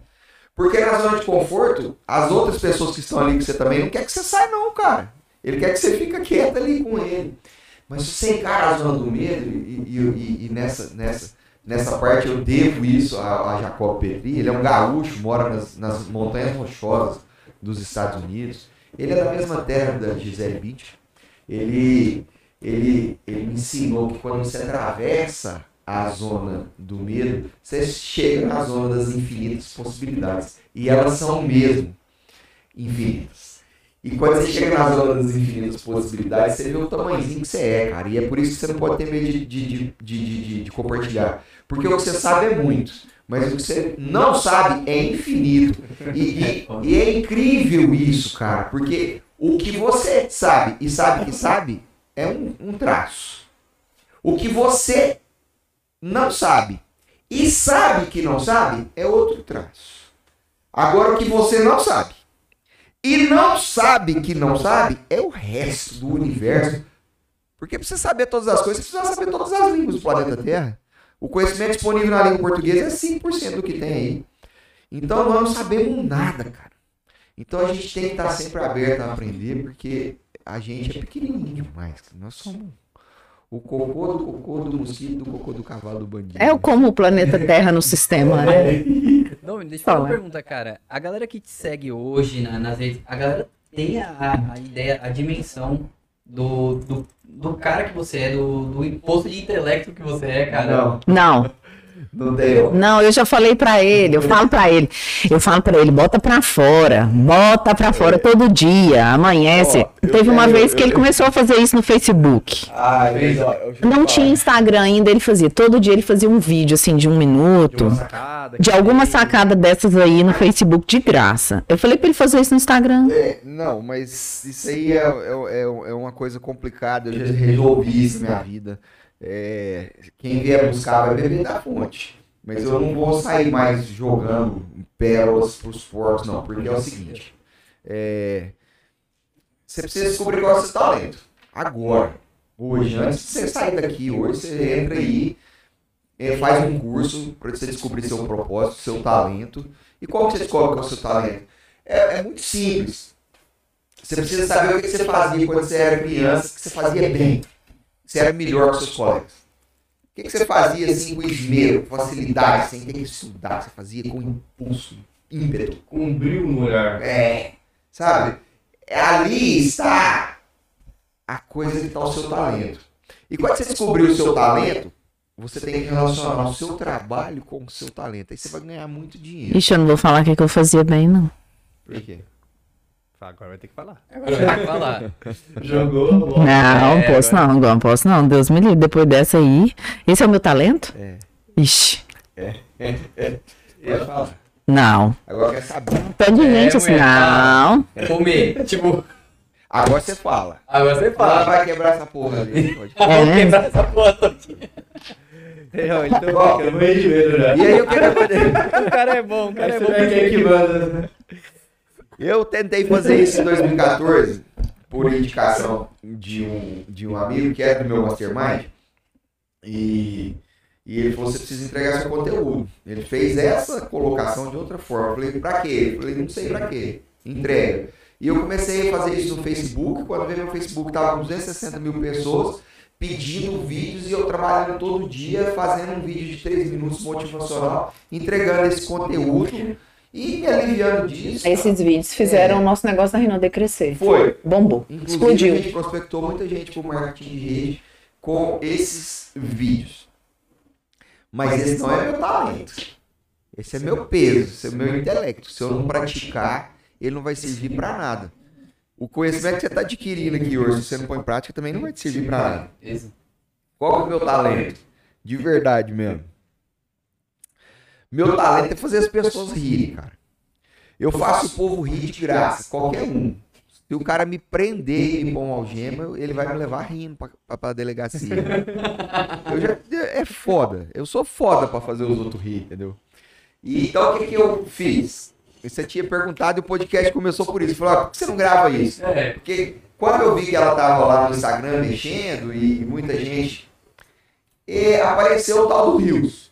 C: Porque na zona de conforto, as outras pessoas que estão ali com você também não quer que você saia não, cara. Ele quer que você fique quieto ali com ele. Mas se você encara a zona do medo, e, e- e- e nessa, nessa, nessa parte eu devo isso a, a Jacob Petri, ele é um gaúcho, mora nas, nas montanhas rochosas dos Estados Unidos. Ele é da mesma terra da Gisele Bündchen. Ele, ele, ele me ensinou que quando você atravessa a zona do medo, você chega na zona das infinitas possibilidades. E elas são mesmo infinitas. E quando você chega na zona das infinitas possibilidades, você vê o tamanhozinho que você é, cara. E é por isso que você não pode ter medo de, de, de, de, de- de compartilhar. Porque o que você sabe é muito. Mas o que você não sabe é infinito. E, e- e é incrível isso, cara. Porque o que você sabe e sabe que sabe é um, um traço. O que você não sabe e sabe que não sabe é outro traço. Agora o que você não sabe e não sabe que não sabe é o resto do universo. Porque pra você saber todas as coisas, você precisa saber todas as línguas do planeta Terra. O conhecimento disponível na língua portuguesa é 5% do que tem aí. Então nós não sabemos nada, cara. Então a gente tem que estar sempre aberto a aprender, porque a gente é pequenininho demais. Nós somos o cocô do cocô do mosquito, do cocô do cavalo do bandido.
D: É o como o planeta Terra no sistema, né?
A: Não, deixa eu fazer uma pergunta, cara. A galera que te segue hoje na- nas redes, a galera tem a, a ideia, a dimensão do, do, do cara que você é, do, do imposto de intelecto que você é, cara.
B: Não,
D: Não,
B: não tem.
D: não, eu já falei pra ele, eu falo pra ele, eu falo pra ele, bota pra fora, bota pra fora todo dia, amanhece.
C: Ó, eu
D: Teve uma vez que
C: eu-
D: ele começou a fazer isso no Facebook.
C: Ah, é ó, já
D: Não tinha Instagram ainda, ele fazia, todo dia ele fazia um vídeo assim de um
B: De
D: minuto.
B: uma sacada.
D: De
B: que
D: alguma
B: tem.
D: sacada dessas aí no Facebook de graça. Eu falei pra ele fazer isso no Instagram.
C: É, não, mas isso aí é, é, é, é uma coisa complicada. Eu já resolvi isso na minha vida. É, quem vier buscar vai beber da fonte. Mas eu não vou sair mais jogando pérolas pros porcos, não. Porque é o seguinte: é, você precisa descobrir qual é o seu talento. Agora, hoje, antes de você sair daqui, hoje você entra aí, é, faz um curso para você descobrir seu propósito, seu talento. E qual que você descobre qual é o seu talento? É, é muito simples. Você precisa saber o que você fazia quando você era criança, que você fazia bem. Você era melhor que seus colegas. O que que você fazia assim com esmero, facilidade, sem ter que estudar? Você fazia com impulso, ímpeto.
B: Com um brilho no olhar.
C: É, sabe? Ali está a coisa que está o seu talento. E quando você descobrir o seu talento, você tem que relacionar o seu trabalho com o seu talento. Aí você vai ganhar muito dinheiro.
D: Ixi, eu não vou falar o que, que eu fazia bem, não.
C: Por quê?
B: Agora vai ter que falar.
A: Agora vai ter que falar.
B: Jogou.
D: Não,
A: É,
D: posso não, não posso não. Deus me livre. Depois dessa aí. Esse é o meu talento?
C: É.
D: Ixi,
C: Pode falar.
D: não.
C: Agora quer saber.
D: Tanto de
A: É,
D: gente assim,
A: mulher,
D: não.
A: Comer. Tipo,
C: Agora você fala.
A: agora você
C: Ela
A: fala.
C: vai quebrar essa porra ali. Pode.
A: Vamos
D: É.
A: quebrar essa porra todinha.
B: Não, então fica meio de medo já.
C: E aí o que que aconteceu?
A: O cara é bom, o cara é bom.
B: vai querer que manda, né?
C: Eu tentei fazer isso em 2014 por indicação de um, de um amigo que era do meu mastermind. E, e ele falou: você precisa entregar seu conteúdo. Ele fez essa colocação de outra forma. Eu falei: pra quê? Eu falei: não sei pra quê. entrega. E eu comecei a fazer isso no Facebook, quando veio meu Facebook tava com 260 mil pessoas pedindo vídeos e eu trabalhando todo dia, fazendo um vídeo de 3 minutos motivacional, entregando esse conteúdo e me aliviando disso.
D: Esses vídeos fizeram o nosso negócio da Rinode crescer.
C: Foi.
D: Bombou.
C: Inclusive,
D: Explodiu.
C: a gente prospectou muita gente pro marketing de rede com esses vídeos. Mas esse não é meu talento. Esse é meu peso, esse é meu intelecto. Se eu não praticar, ele não vai servir para nada. O conhecimento que você está adquirindo aqui hoje, se você não põe em prática, também não vai te servir para nada. Qual é o meu talento? De verdade mesmo. Meu talento é fazer as pessoas rirem, cara. Eu faço o povo rir de graça, qualquer um. Se o cara me prender e me pôr um algema, ele vai me levar rindo pra, pra, pra delegacia. Eu já, é foda. Eu sou foda pra fazer os outros rir, entendeu? E, então o que, que eu fiz? Você tinha perguntado e o podcast começou por isso. Falou, ah, por que você não grava isso?
B: É,
C: Porque quando eu vi que ela tava lá no Instagram mexendo e muita gente, e apareceu o tal do Rios.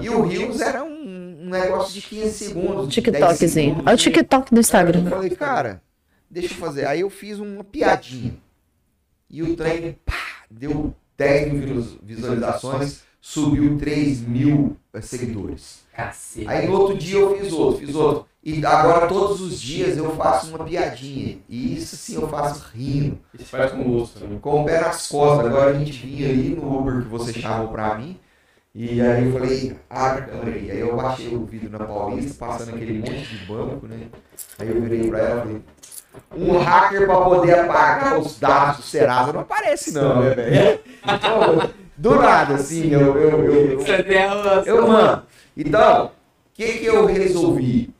C: E o Rios era um, um negócio de 15 segundos. de 10
D: TikTokzinho.
C: segundos,
D: É o TikTok do
C: Eu
D: Instagram.
C: falei, cara, deixa eu fazer. Aí eu fiz uma piadinha. E o trem, pá, deu 10 mil visu- visualizações, subiu 3 mil eh, seguidores.
A: Cacete.
C: Aí no outro dia eu fiz outro, fiz outro. E agora todos os dias eu faço uma piadinha. E isso sim eu faço rindo.
B: Isso faz com gosto, né?
C: Com o pé nas costas. Agora a gente vinha ali no Uber que você chamou pra mim. E aí eu falei, abre a câmera aí. Aí eu baixei o vídeo na Paulista, passando aquele monte de banco, né? Aí eu virei pra ela e falei, um hacker pra poder apagar os dados do Serasa não aparece não, né, velho? Então, Do nada, assim, eu, eu, eu, eu, eu, mano, então, o que que eu resolvi?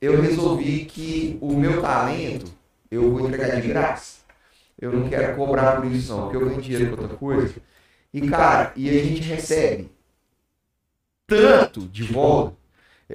C: Eu resolvi que o meu talento eu vou entregar de graça. Eu não quero cobrar por isso não, porque eu ganho dinheiro com outra coisa. E cara, e a gente recebe tanto de volta.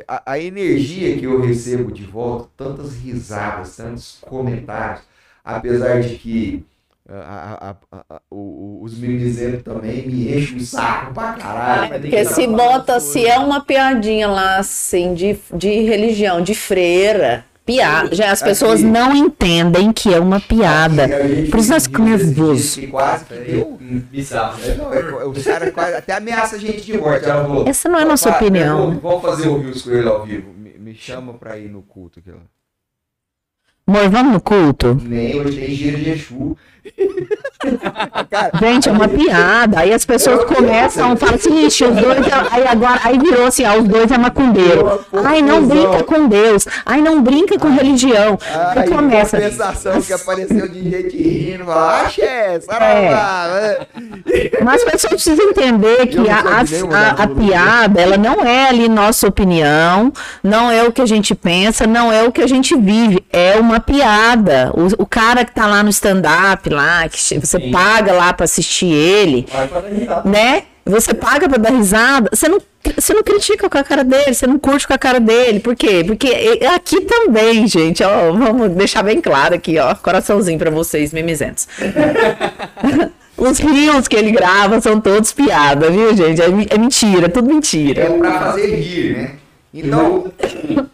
C: A, a energia que eu recebo de volta, tantas risadas, tantos comentários, apesar de que a- a- a- a- o- o- os mimizeiros também me enchem o saco pra caralho.
D: Porque
C: que
D: se bota, se é uma piadinha lá, assim, de, de religião, de freira, piada. Já as pessoas
C: Aqui.
D: não entendem que é uma piada.
C: Aqui,
D: Por isso nós ficamos nervosos.
C: Quase que deu.
A: Bizarro.
C: É, não, é, os caras quase até ameaçam a gente de morte. Ela falou,
D: Essa não é a nossa
C: "Papai,
D: opinião.
C: Vamos, vamos fazer o Rios com ele ao vivo. Me, me chama pra ir no culto. Aqui, ó.
D: Amor, vamos no culto?
C: Nem hoje tem giro de Exu.
D: Gente, é uma piada. Aí as pessoas começam, falam assim, ixi, os dois. é- Aí agora, aí virou assim, ah, os dois é macumbeiro. Ai, não brinca com Deus. Ai, não brinca com religião. Aí
C: Aí
D: começa.
C: compensação que apareceu de gente rindo. Axé, saravá.
D: É. Mas as pessoas precisam entender que a, a- a- piada, ela não é ali nossa opinião, não é o que a gente pensa, não é o que a gente vive, é uma piada. O, o cara que tá lá no stand-up, lá, que você
A: Sim.
D: paga lá pra assistir ele,
B: para
D: né? Você paga pra dar risada, você não, você não critica com a cara dele, você não curte com a cara dele. Por quê? Porque aqui também, gente, ó, vamos deixar bem claro aqui, ó, coraçãozinho pra vocês, mimizentos. Os rios que ele grava são todos piada, viu, gente? É, é mentira, tudo mentira.
C: É pra fazer rir, né? Então,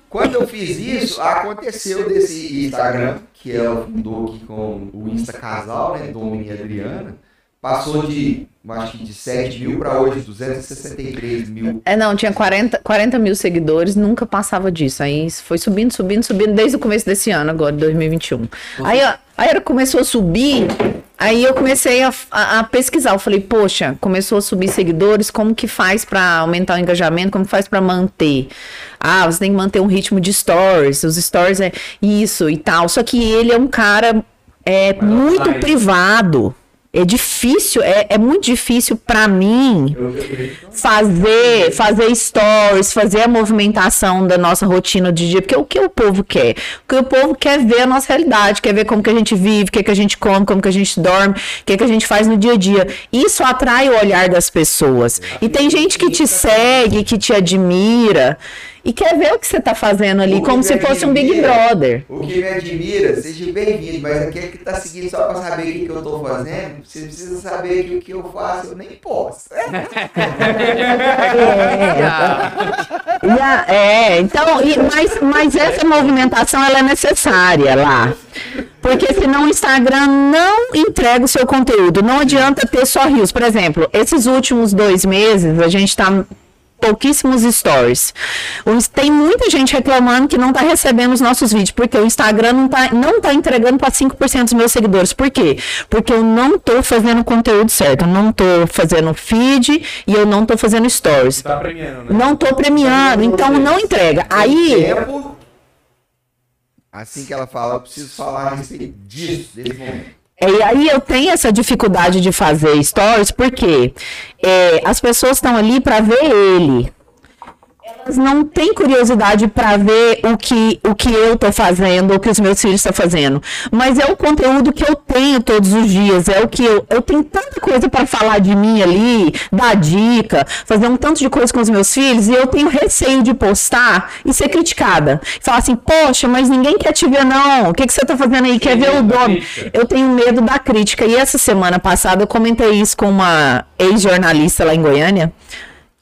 C: quando eu fiz isso, aconteceu desse Instagram, que ela fundou aqui com o Insta Casal, né? Domini e Adriana, passou de, acho que de 7 mil para hoje 263 mil.
D: É, não, tinha 40, 40 mil seguidores, nunca passava disso. Aí foi subindo, subindo, subindo, desde o começo desse ano, agora, de 2021. Aí, ó, aí ela começou a subir, aí eu comecei a, a- a pesquisar. Eu falei, poxa, começou a subir seguidores, como que faz pra aumentar o engajamento, como que faz pra manter? Ah, você tem que manter um ritmo de stories, os stories é isso e tal. Só que ele é um cara é, muito privado. É difícil, é, é muito difícil pra mim fazer, fazer stories, fazer a movimentação da nossa rotina de dia, porque o que o povo quer? O que o povo quer ver a nossa realidade, quer ver como que a gente vive, o que, que a gente come, como que a gente dorme, o que, que a gente faz no dia a dia. Isso atrai o olhar das pessoas. E tem gente que te segue, que te admira, e quer ver o que você tá fazendo ali, como se fosse um Big Brother.
C: O que me admira, seja bem-vindo, mas aquele que tá seguindo só pra saber o que, que eu tô fazendo, você precisa saber que o que eu faço eu nem posso.
D: É, E a- é, então, e- mas, mas essa movimentação ela é necessária lá. Porque senão o Instagram não entrega o seu conteúdo. Não adianta ter só rios. Por exemplo, esses últimos dois meses a gente tá pouquíssimos stories. Tem muita gente reclamando que não tá recebendo os nossos vídeos, porque o Instagram não tá, não tá entregando para 5% dos meus seguidores. Por quê? Porque eu não tô fazendo conteúdo certo. Eu não tô fazendo feed e eu não tô fazendo stories.
B: Tá premiando, né?
D: Não tô premiando, então não entrega. Aí,
C: Tempo, assim que ela fala, eu preciso falar a respeito disso, desse momento.
D: E aí eu tenho essa dificuldade de fazer stories, porque é, as pessoas estão ali para ver ele. Elas não têm curiosidade para ver o que, o que eu tô fazendo, o que os meus filhos estão fazendo. Mas é o conteúdo que eu tenho todos os dias. É o que eu, eu tenho tanta coisa para falar de mim ali, dar dica, fazer um tanto de coisa com os meus filhos, e eu tenho receio de postar e ser criticada. Falar assim, poxa, mas ninguém quer te ver, não. O que, que você tá fazendo aí? Quer ver o nome? Eu tenho medo da crítica. E essa semana passada eu comentei isso com uma ex-jornalista lá em Goiânia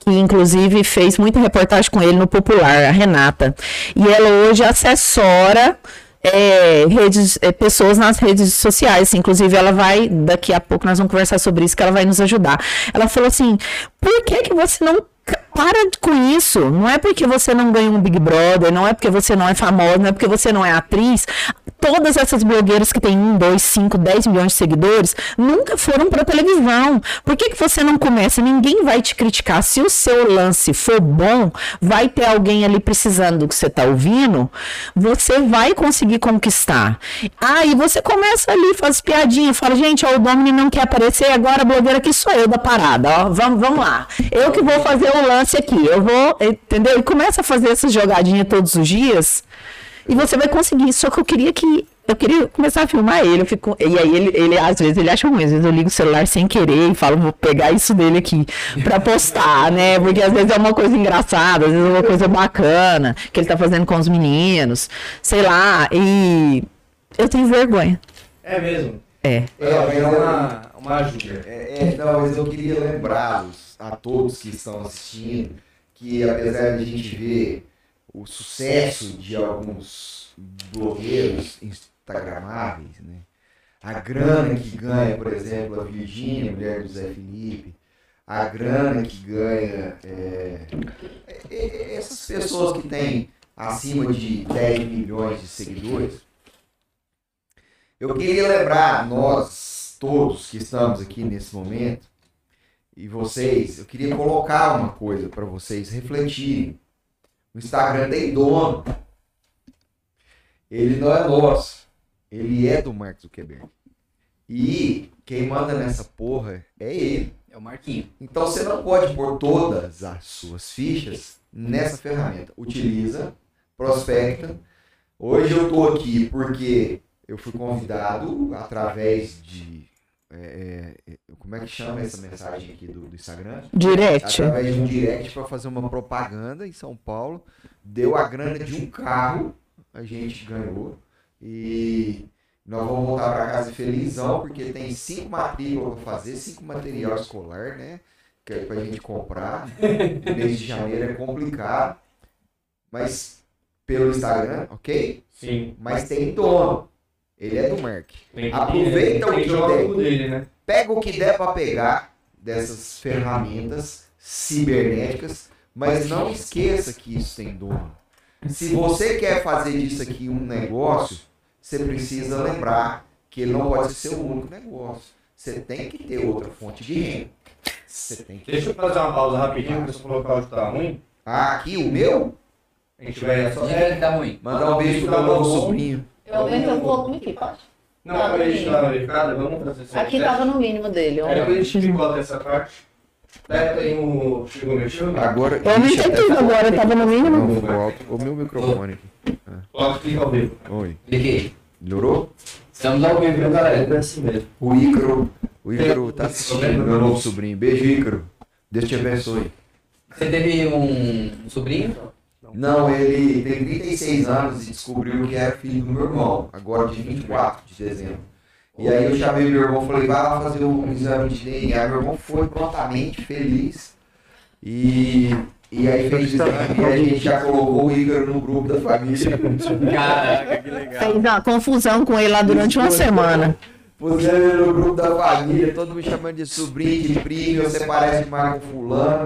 D: que inclusive fez muita reportagem com ele no Popular, a Renata. E ela hoje assessora é, redes, é, pessoas nas redes sociais. Inclusive, ela vai, daqui a pouco nós vamos conversar sobre isso, que ela vai nos ajudar. Ela falou assim: por que, que você não para com isso? Não é porque você não ganha um Big Brother, não é porque você não é famosa, não é porque você não é atriz. Todas essas blogueiras que têm 1, 2, 5, 10 milhões de seguidores nunca foram para televisão. Por que, que você não começa? Ninguém vai te criticar. Se o seu lance for bom, vai ter alguém ali precisando do que você está ouvindo, você vai conseguir conquistar. Aí você começa ali, faz piadinha, fala, gente, ó, o Domini não quer aparecer, agora a blogueira aqui sou eu da parada, ó, vamos, vamos lá. Eu que vou fazer o lance aqui, eu vou, entendeu? E começa a fazer essa jogadinha todos os dias, e você vai conseguir. Só que eu queria que. Eu queria começar a filmar ele. Eu fico, e aí ele, ele, às vezes, ele acha ruim. Às vezes eu ligo o celular sem querer e falo, vou pegar isso dele aqui pra postar, né? Porque às vezes é uma coisa engraçada, às vezes é uma coisa bacana que ele tá fazendo com os meninos. Sei lá. E eu tenho vergonha.
B: É mesmo.
D: É.
B: É, mas é uma, uma ajuda.
C: É, é, não, mas eu queria lembrá-los, a todos que estão assistindo, que apesar de a gente ver o sucesso de alguns blogueiros instagramáveis, né? A grana que ganha, por exemplo, a Virgínia, mulher do Zé Felipe, a grana que ganha é, é, é, essas pessoas que têm acima de 10 milhões de seguidores. Eu queria lembrar nós todos que estamos aqui nesse momento e vocês, eu queria colocar uma coisa para vocês refletirem. O Instagram tem dono. Ele não é nosso. Ele é do Mark Zuckerberg. E quem manda nessa porra é ele.
A: É o Marquinho.
C: Então você não pode pôr todas as suas fichas nessa ferramenta. Utiliza, prospecta. Hoje eu tô aqui porque eu fui convidado através de. É, é, como é que chama essa mensagem aqui do, do Instagram?
D: Direct.
C: Através de um direct para fazer uma propaganda em São Paulo. Deu a grana de um carro, a gente ganhou. E nós vamos voltar para casa felizão, porque tem cinco matrículas para fazer, cinco material escolar, né? Que é pra gente comprar. No mês de janeiro é complicado. Mas pelo Instagram, ok?
B: Sim.
C: Mas tem dono. Ele é do Merck.
B: Que,
C: Aproveita o que
B: que
C: der.
B: dele, né?
C: Pega o que der para pegar dessas ferramentas cibernéticas, mas não esqueça que isso tem dono. Se você quer fazer disso aqui um negócio, você precisa lembrar que ele não pode ser seu único negócio. Você tem que ter outra fonte de renda. Você tem que
B: Deixa eu fazer uma pausa rapidinho, porque se o local tá ruim,
C: Ah, aqui o meu?
B: a gente vai só.
A: Que tá ruim?
C: Mandar um beijo pro meu novo sobrinho.
D: Eu aumento o volume aqui, pode?
B: Não, pra gente dar uma verificada, vamos fazer isso.
D: Aqui tava no mínimo dele.
B: Aí depois a gente picota essa parte. Daí tem o. Chegou meu chão.
C: Agora.
D: Eu
C: Ixi, até-
D: tudo agora, tava no mínimo.
C: Não, ficou alto. O meu microfone aqui.
B: Coloca clica ao vivo.
C: Oi.
A: Cliquei.
C: Melhorou?
A: Estamos ao vivo, viu, galera?
B: É assim mesmo.
C: O Ícaro. O Ícaro tá assistindo, meu novo sobrinho. Beijo, Ícaro. Deus te abençoe.
A: Você teve um sobrinho?
C: Não, ele tem 36 anos e descobriu que era filho do meu irmão, agora de 24 de dezembro. E aí eu chamei meu irmão e falei, vai lá fazer um exame de DNA. Meu irmão foi prontamente feliz. E, e aí fez o exame e a gente já colocou o Ícaro no grupo da família.
A: Caraca, que legal.
D: Fez uma confusão com ele lá durante uma semana.
C: Pusemos ele no grupo da família, todo mundo chamando de sobrinho, de primo, você parece mais com fulano.